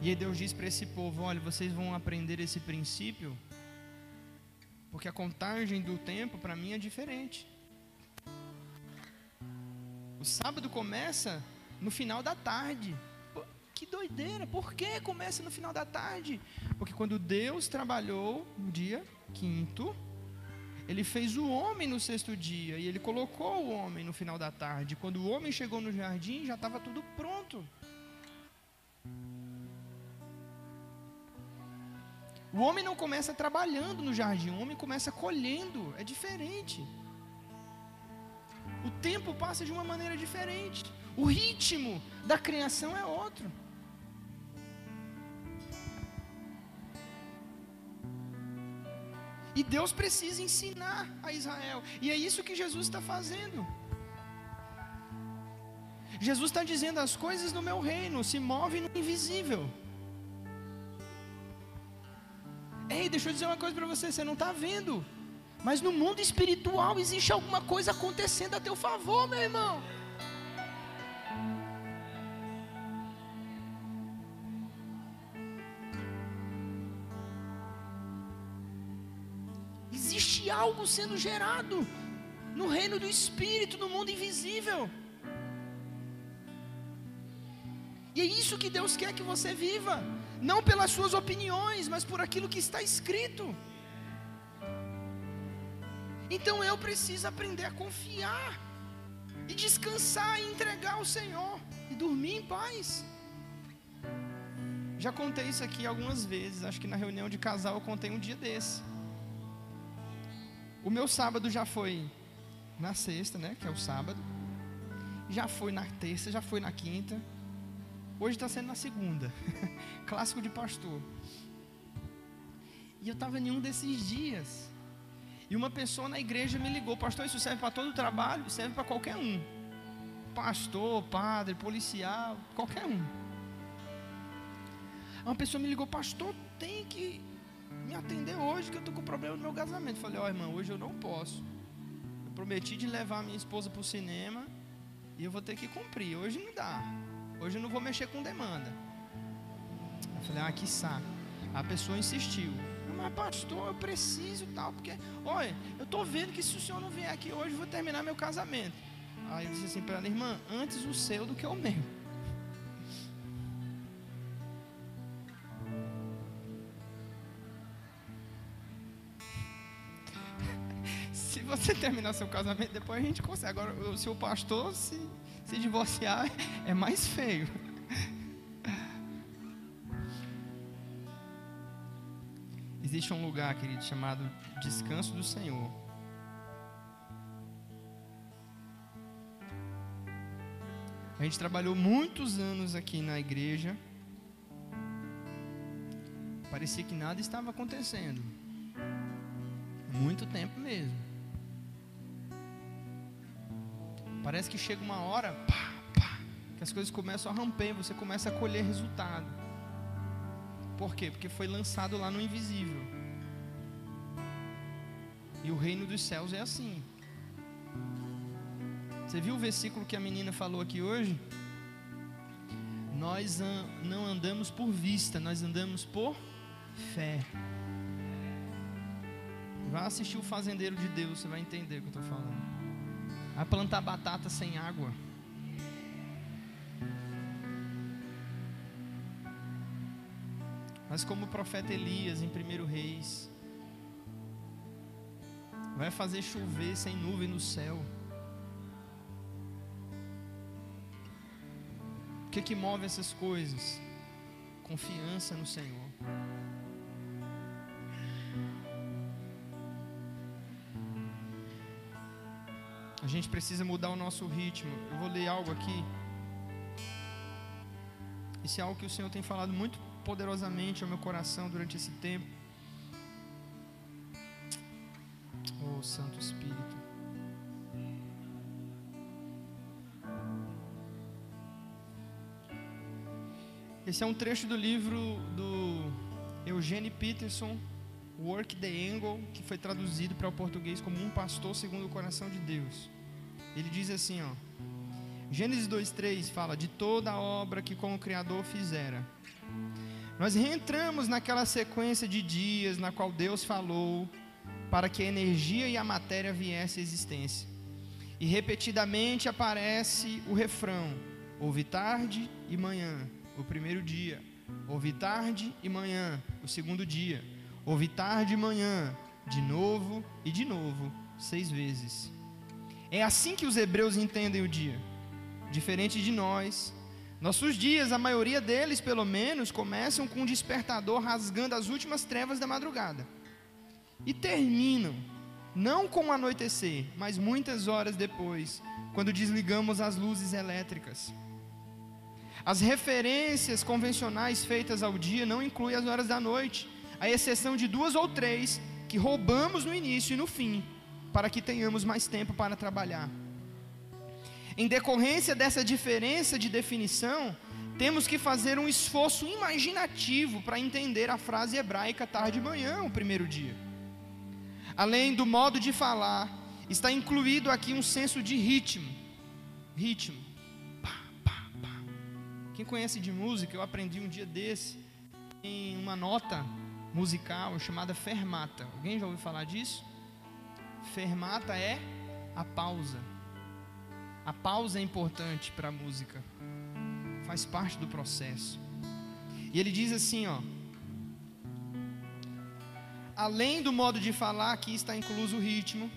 E aí Deus diz para esse povo: olha, vocês vão aprender esse princípio, porque a contagem do tempo para mim é diferente. O sábado começa no final da tarde. Que doideira! Por que começa no final da tarde? Porque quando Deus trabalhou no dia quinto, ele fez o homem no sexto dia e ele colocou o homem no final da tarde. Quando o homem chegou no jardim, já estava tudo pronto. O homem não começa trabalhando no jardim, o homem começa colhendo, é diferente. O tempo passa de uma maneira diferente. O ritmo da criação é outro. E Deus precisa ensinar a Israel. E é isso que Jesus está fazendo. Jesus está dizendo: as coisas no meu reino se movem no invisível. Ei, deixa eu dizer uma coisa para você: você não está vendo, mas no mundo espiritual existe alguma coisa acontecendo a teu favor, meu irmão. Algo sendo gerado no reino do Espírito, no mundo invisível. E é isso que Deus quer que você viva, não pelas suas opiniões, mas por aquilo que está escrito. Então eu preciso aprender a confiar, e descansar, e entregar ao Senhor, e dormir em paz. Já contei isso aqui algumas vezes, acho que na reunião de casal eu contei um dia desse. O meu sábado já foi na sexta, né? Que é o sábado. Já foi na terça, já foi na quinta. Hoje está sendo na segunda. Clássico de pastor. E eu estava em um desses dias. E uma pessoa na igreja me ligou: Pastor, isso serve para todo o trabalho? Serve para qualquer um. Pastor, padre, policial, qualquer um. Uma pessoa me ligou: Pastor, tem que me atender hoje que eu estou com problema no meu casamento. Falei, ó oh, irmão, hoje eu não posso. Eu prometi de levar minha esposa para o cinema e eu vou ter que cumprir. Hoje não dá. Hoje eu não vou mexer com demanda. Eu falei, ah, que saco. A pessoa insistiu. Mas pastor, eu preciso tal, porque, olha, eu estou vendo que se o senhor não vier aqui hoje, eu vou terminar meu casamento. Aí eu disse assim para ela, irmã, antes o seu do que o meu. você terminar seu casamento, depois a gente consegue. Agora, o pastor se, se divorciar, é mais feio. Existe um lugar, querido, chamado Descanso do Senhor. A gente trabalhou muitos anos aqui na igreja. Parecia que nada estava acontecendo. Muito tempo mesmo. Parece que chega uma hora, pá, pá, que as coisas começam a romper, você começa a colher resultado. Por quê? Porque foi lançado lá no invisível. E o reino dos céus é assim. Você viu o versículo que a menina falou aqui hoje? Nós não andamos por vista, nós andamos por fé. Vá assistir o Fazendeiro de Deus, você vai entender o que eu estou falando. Vai plantar batata sem água. Mas como o profeta Elias em 1 Reis, vai fazer chover sem nuvem no céu. O que, que move essas coisas? Confiança no Senhor. Gente precisa mudar o nosso ritmo. Eu vou ler algo aqui. Isso é algo que o Senhor tem falado muito poderosamente ao meu coração durante esse tempo. Oh, Santo Espírito. Esse é um trecho do livro do Eugene Peterson, Work the Angle, que foi traduzido para o português como Um Pastor Segundo o Coração de Deus. Ele diz assim, ó. Gênesis 2:3 fala de toda a obra que como Criador fizera. Nós reentramos naquela sequência de dias na qual Deus falou para que a energia e a matéria viessem à existência. E repetidamente aparece o refrão: ouve tarde e manhã, o primeiro dia. Ouve tarde e manhã, o segundo dia. Ouve tarde e manhã, de novo e de novo, seis vezes. É assim que os hebreus entendem o dia. Diferente de nós, nossos dias, a maioria deles, pelo menos, começam com um despertador rasgando as últimas trevas da madrugada. E terminam, não com o anoitecer, mas muitas horas depois, quando desligamos as luzes elétricas. As referências convencionais feitas ao dia não incluem as horas da noite, à exceção de duas ou três que roubamos no início e no fim para que tenhamos mais tempo para trabalhar. Em decorrência dessa diferença de definição, temos que fazer um esforço imaginativo para entender a frase hebraica tarde e manhã, o primeiro dia. Além do modo de falar, está incluído aqui um senso de ritmo. Ritmo. Pá, pá, pá. Quem conhece de música, eu aprendi um dia desse em uma nota musical chamada fermata. Alguém já ouviu falar disso? Fermata é a pausa. A pausa é importante para a música. Faz parte do processo. E ele diz assim, ó: Além do modo de falar, aqui está incluso o ritmo.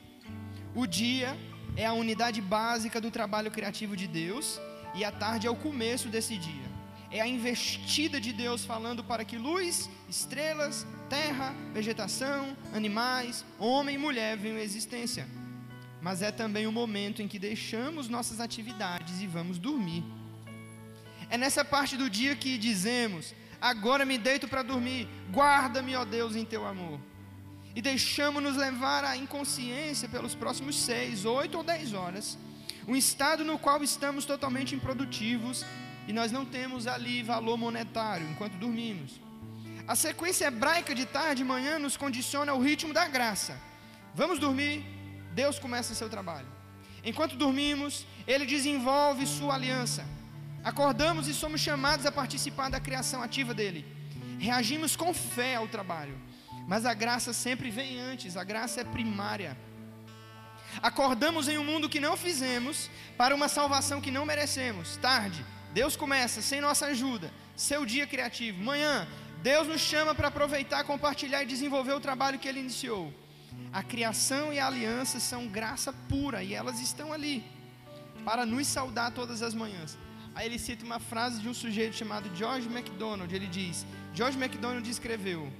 O dia é a unidade básica do trabalho criativo de Deus e a tarde é o começo desse dia. É a investida de Deus falando para que luz, estrelas, terra, vegetação, animais, homem e mulher venham à existência. Mas é também o momento em que deixamos nossas atividades e vamos dormir. É nessa parte do dia que dizemos: Agora me deito para dormir, guarda-me, ó Deus, em teu amor. E deixamos-nos levar à inconsciência pelos próximos seis, oito ou dez horas, um estado no qual estamos totalmente improdutivos e nós não temos ali valor monetário enquanto dormimos. A sequência hebraica de tarde e manhã nos condiciona ao ritmo da graça. Vamos dormir, Deus começa seu trabalho. Enquanto dormimos, Ele desenvolve sua aliança. Acordamos e somos chamados a participar da criação ativa dele. Reagimos com fé ao trabalho. Mas a graça sempre vem antes, a graça é primária. Acordamos em um mundo que não fizemos, para uma salvação que não merecemos. Tarde, Deus começa, sem nossa ajuda, seu dia criativo. Manhã, Deus nos chama para aproveitar, compartilhar e desenvolver o trabalho que Ele iniciou. A criação e a aliança são graça pura e elas estão ali para nos saudar todas as manhãs. Aí ele cita uma frase de um sujeito chamado George MacDonald. Ele diz: George MacDonald escreveu: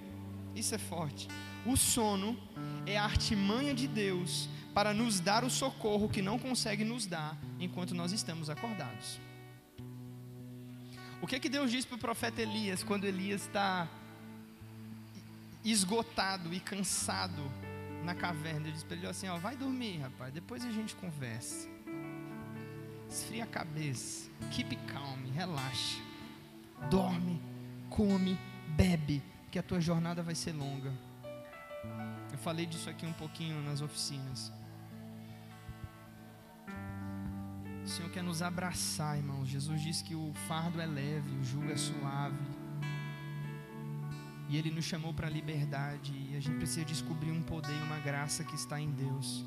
Isso é forte. O sono é a artimanha de Deus para nos dar o socorro que não consegue nos dar enquanto nós estamos acordados. O que, que Deus diz para o profeta Elias quando Elias está esgotado e cansado na caverna? Ele diz para ele assim: ó, vai dormir, rapaz, depois a gente conversa. Esfria a cabeça. Keep calm, relaxa. Dorme, come, bebe, que a tua jornada vai ser longa. Eu falei disso aqui um pouquinho nas oficinas. O Senhor quer nos abraçar, irmãos. Jesus disse que o fardo é leve, o jugo é suave. E Ele nos chamou para a liberdade. E a gente precisa descobrir um poder e uma graça que está em Deus.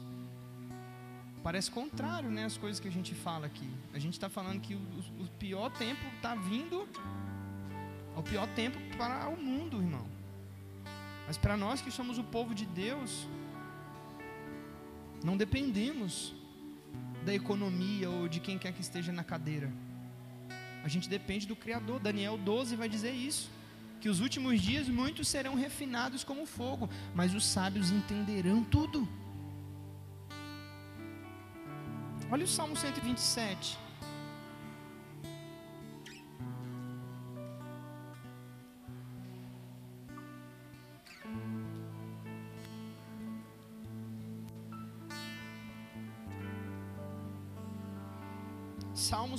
Parece contrário, né? As coisas que a gente fala aqui. A gente está falando que o, o pior tempo está vindo. É o pior tempo para o mundo, irmão. Mas para nós que somos o povo de Deus, não dependemos da economia ou de quem quer que esteja na cadeira. A gente depende do Criador. Daniel 12 vai dizer isso. Que os últimos dias muitos serão refinados como fogo, mas os sábios entenderão tudo. Olha o Salmo 127.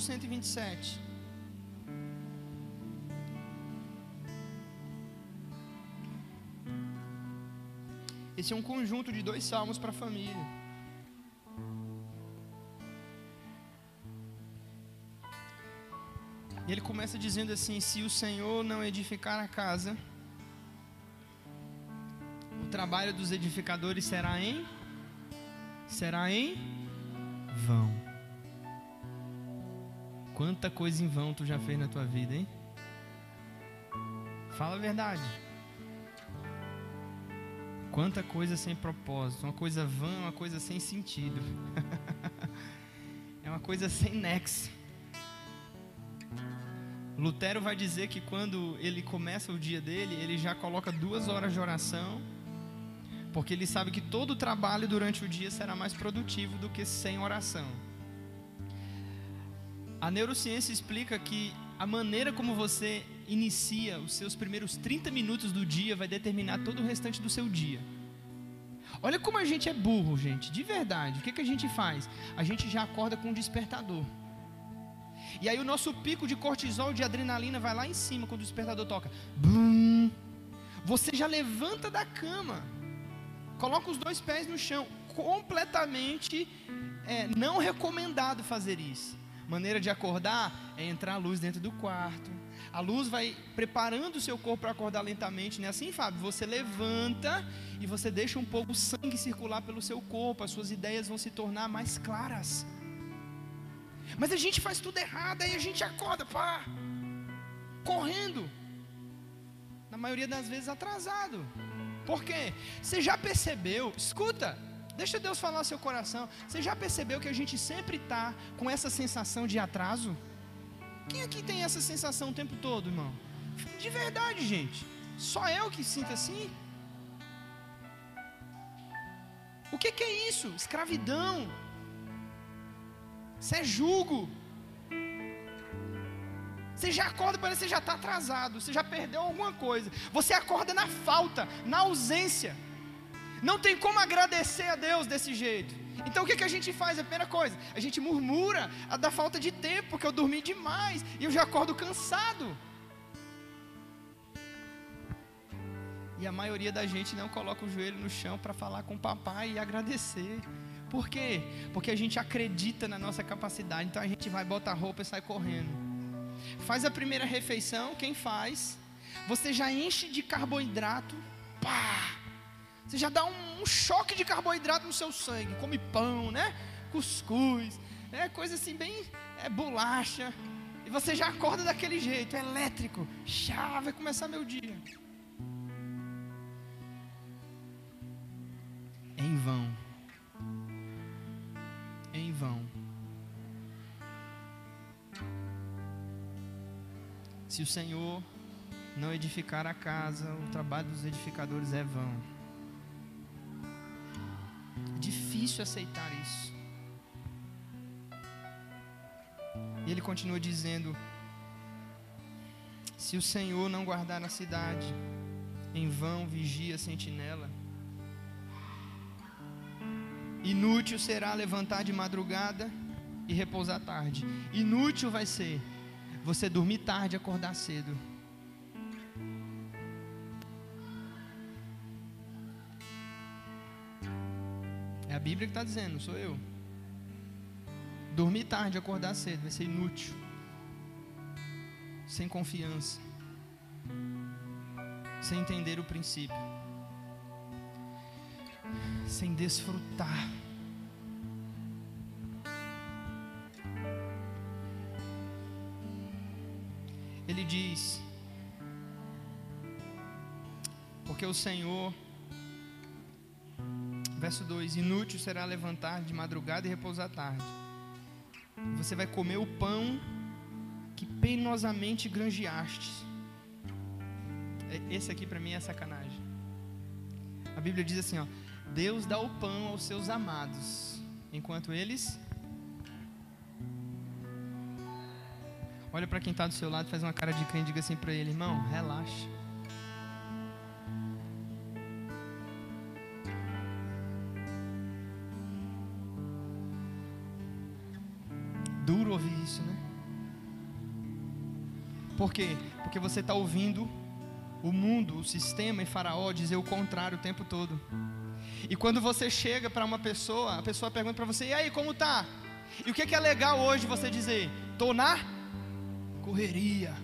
Salmo 127. Esse é um conjunto de dois salmos para a família. E ele começa dizendo assim: Se o Senhor não edificar a casa, o trabalho dos edificadores será em será em vão. Quanta coisa em vão tu já fez na tua vida, hein? Fala a verdade. Quanta coisa sem propósito, uma coisa vã, uma coisa sem sentido. é uma coisa sem nexo. Lutero vai dizer que quando ele começa o dia dele, ele já coloca duas horas de oração, porque ele sabe que todo o trabalho durante o dia será mais produtivo do que sem oração. A neurociência explica que a maneira como você inicia os seus primeiros 30 minutos do dia vai determinar todo o restante do seu dia. Olha como a gente é burro, gente, de verdade. O que, que a gente faz? A gente já acorda com um despertador. E aí o nosso pico de cortisol, de adrenalina vai lá em cima quando o despertador toca. Bum! Você já levanta da cama, coloca os dois pés no chão. Completamente é, não recomendado fazer isso maneira de acordar é entrar a luz dentro do quarto. A luz vai preparando o seu corpo para acordar lentamente, não é assim, Fábio? Você levanta e você deixa um pouco o sangue circular pelo seu corpo, as suas ideias vão se tornar mais claras. Mas a gente faz tudo errado, aí a gente acorda, pá, correndo. Na maioria das vezes atrasado. Por quê? Você já percebeu? Escuta, Deixa Deus falar seu coração. Você já percebeu que a gente sempre está com essa sensação de atraso? Quem aqui tem essa sensação o tempo todo, irmão? De verdade, gente. Só eu que sinto assim? O que, que é isso? Escravidão. Isso é jugo. Você já acorda, parece que você já está atrasado. Você já perdeu alguma coisa. Você acorda na falta, na ausência. Não tem como agradecer a Deus desse jeito. Então o que, que a gente faz? A primeira coisa, a gente murmura da falta de tempo, porque eu dormi demais e eu já acordo cansado. E a maioria da gente não coloca o joelho no chão para falar com o papai e agradecer. Por quê? Porque a gente acredita na nossa capacidade. Então a gente vai, bota a roupa e sai correndo. Faz a primeira refeição, quem faz? Você já enche de carboidrato. Pá! Você já dá um, um choque de carboidrato no seu sangue. Come pão, né? Cuscuz, é coisa assim bem é bolacha. E você já acorda daquele jeito, é elétrico. Chá, vai começar meu dia. Em vão. Em vão. Se o Senhor não edificar a casa, o trabalho dos edificadores é vão difícil aceitar isso. E ele continua dizendo: Se o Senhor não guardar a cidade, em vão vigia a sentinela. Inútil será levantar de madrugada e repousar tarde. Inútil vai ser você dormir tarde e acordar cedo. A Bíblia que está dizendo, não sou eu. Dormir tarde acordar cedo vai ser inútil. Sem confiança. Sem entender o princípio. Sem desfrutar. Ele diz: Porque o Senhor Verso 2: Inútil será levantar de madrugada e repousar tarde. Você vai comer o pão que penosamente granjeaste. É, esse aqui para mim é sacanagem. A Bíblia diz assim: ó, Deus dá o pão aos seus amados, enquanto eles. Olha para quem está do seu lado, faz uma cara de crente e diga assim para ele: irmão, relaxa. Por quê? Porque você está ouvindo o mundo, o sistema e Faraó dizer o contrário o tempo todo. E quando você chega para uma pessoa, a pessoa pergunta para você: e aí, como tá? E o que, que é legal hoje você dizer? Tô na correria.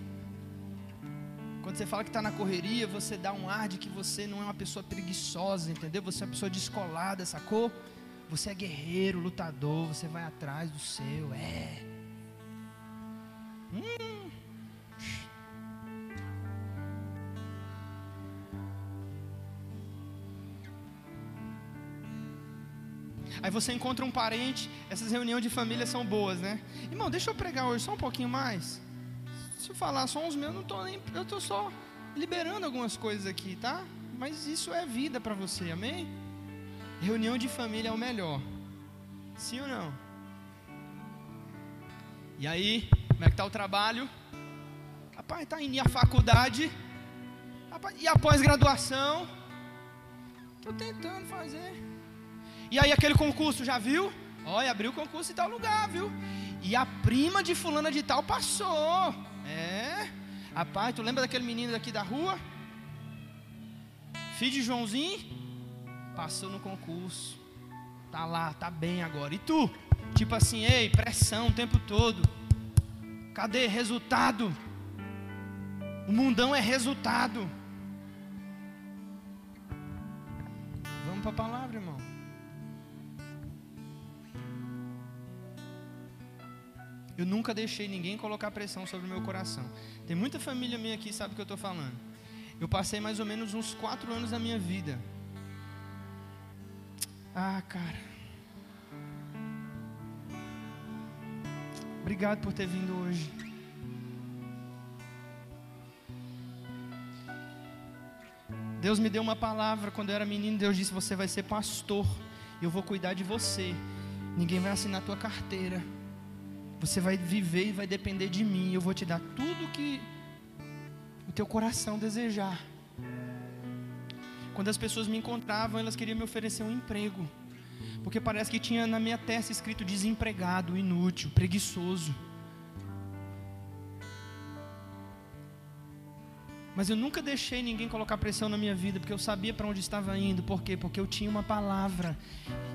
Quando você fala que está na correria, você dá um ar de que você não é uma pessoa preguiçosa, entendeu? Você é uma pessoa descolada, sacou? Você é guerreiro, lutador, você vai atrás do seu, é. Hum. Você encontra um parente, essas reuniões de família são boas, né? Irmão, deixa eu pregar hoje só um pouquinho mais. Se eu falar só uns meus, não tô nem, eu tô só liberando algumas coisas aqui, tá? Mas isso é vida para você, amém? Reunião de família é o melhor. Sim ou não? E aí, como é que está o trabalho? Rapaz, está indo a faculdade. Rapaz, e a pós-graduação? Estou tentando fazer. E aí aquele concurso, já viu? Olha, abriu o concurso em tal lugar, viu? E a prima de fulana de tal passou. É. Rapaz, tu lembra daquele menino daqui da rua? Filho de Joãozinho? passou no concurso, tá lá, tá bem agora. E tu? Tipo assim, ei, pressão o tempo todo. Cadê resultado? O mundão é resultado. Vamos para a palavra, irmão. Eu nunca deixei ninguém colocar pressão sobre o meu coração. Tem muita família minha aqui sabe o que eu estou falando. Eu passei mais ou menos uns quatro anos da minha vida ah, cara. Obrigado por ter vindo hoje. Deus me deu uma palavra quando eu era menino. Deus disse: Você vai ser pastor. Eu vou cuidar de você. Ninguém vai assinar tua carteira. Você vai viver e vai depender de mim. Eu vou te dar tudo que o teu coração desejar. Quando as pessoas me encontravam, elas queriam me oferecer um emprego. Porque parece que tinha na minha testa escrito desempregado, inútil, preguiçoso. Mas eu nunca deixei ninguém colocar pressão na minha vida, porque eu sabia para onde estava indo. Por quê? Porque eu tinha uma palavra.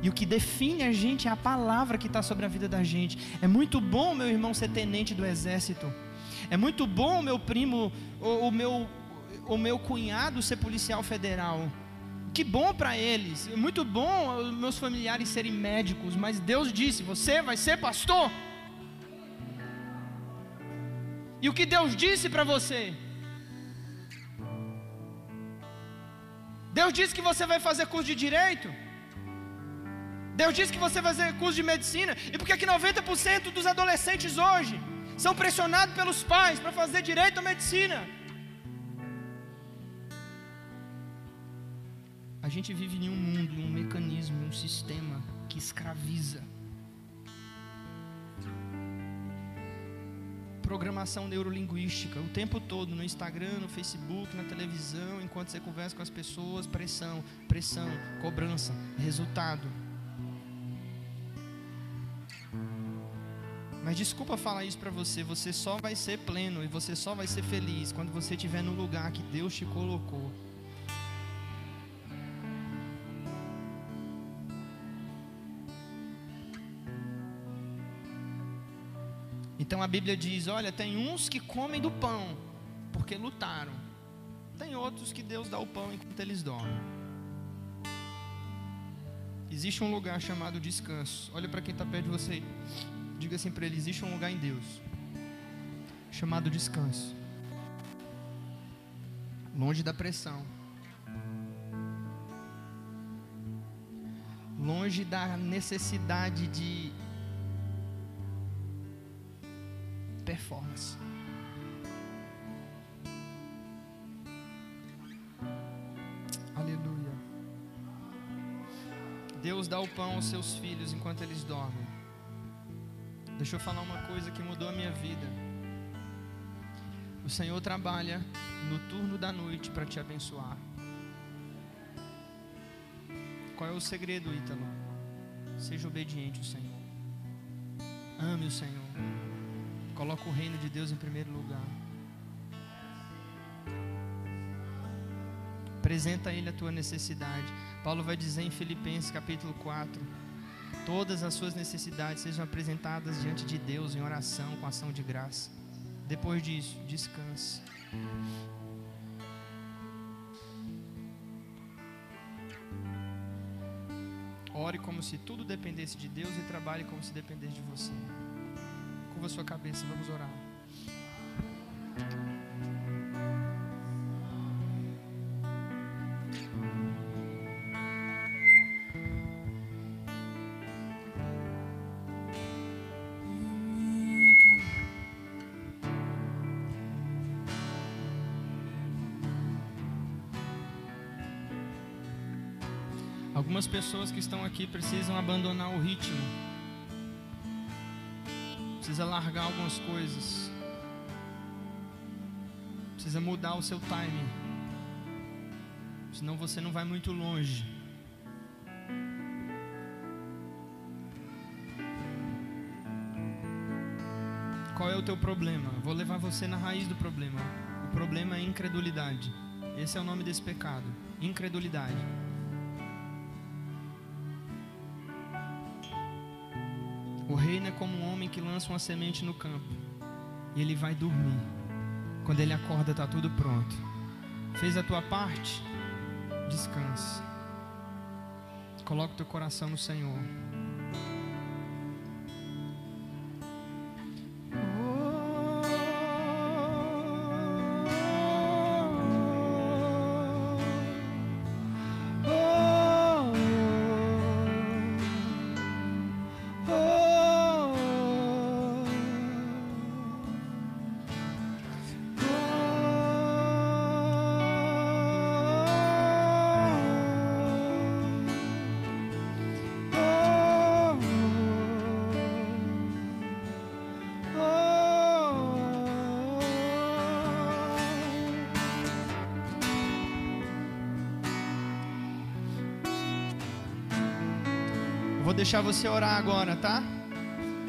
E o que define a gente é a palavra que está sobre a vida da gente. É muito bom meu irmão ser tenente do exército. É muito bom meu primo, o, o meu o meu cunhado ser policial federal. Que bom para eles, muito bom meus familiares serem médicos, mas Deus disse: você vai ser pastor. E o que Deus disse para você? Deus disse que você vai fazer curso de direito. Deus disse que você vai fazer curso de medicina. E por que que 90% dos adolescentes hoje são pressionados pelos pais para fazer direito ou medicina? A gente vive em um mundo, em um mecanismo, em um sistema que escraviza. Programação neurolinguística, o tempo todo no Instagram, no Facebook, na televisão, enquanto você conversa com as pessoas, pressão, pressão, cobrança, resultado. Mas desculpa falar isso para você, você só vai ser pleno e você só vai ser feliz quando você estiver no lugar que Deus te colocou. Então a Bíblia diz: olha, tem uns que comem do pão, porque lutaram. Tem outros que Deus dá o pão enquanto eles dormem. Existe um lugar chamado descanso. Olha para quem está perto de você. Diga assim para ele: existe um lugar em Deus chamado descanso. Longe da pressão. Longe da necessidade de performance. Aleluia. Deus dá o pão aos seus filhos enquanto eles dormem. Deixa eu falar uma coisa que mudou a minha vida. O Senhor trabalha no turno da noite para te abençoar. Qual é o segredo, Ítalo? Seja obediente ao Senhor. Ame o Senhor. Coloca o reino de Deus em primeiro lugar. Apresenta a Ele a tua necessidade. Paulo vai dizer em Filipenses capítulo 4: Todas as suas necessidades sejam apresentadas diante de Deus em oração, com ação de graça. Depois disso, descanse. Ore como se tudo dependesse de Deus e trabalhe como se dependesse de você. Curva sua cabeça, vamos orar. Algumas pessoas que estão aqui precisam abandonar o ritmo. Precisa largar algumas coisas. Precisa mudar o seu timing. Senão você não vai muito longe. Qual é o teu problema? Vou levar você na raiz do problema. O problema é incredulidade. Esse é o nome desse pecado. Incredulidade. O reino é como um homem que lança uma semente no campo e ele vai dormir. Quando ele acorda, está tudo pronto. Fez a tua parte? Descanse. Coloca teu coração no Senhor. Vou deixar você orar agora, tá?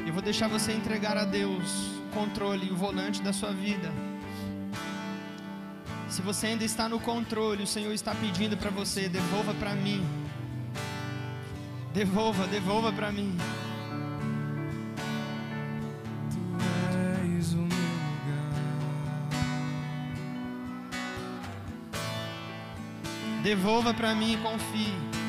Eu vou deixar você entregar a Deus o controle e o volante da sua vida. Se você ainda está no controle, o Senhor está pedindo para você: devolva para mim. Devolva, devolva para mim. Devolva para mim e confie.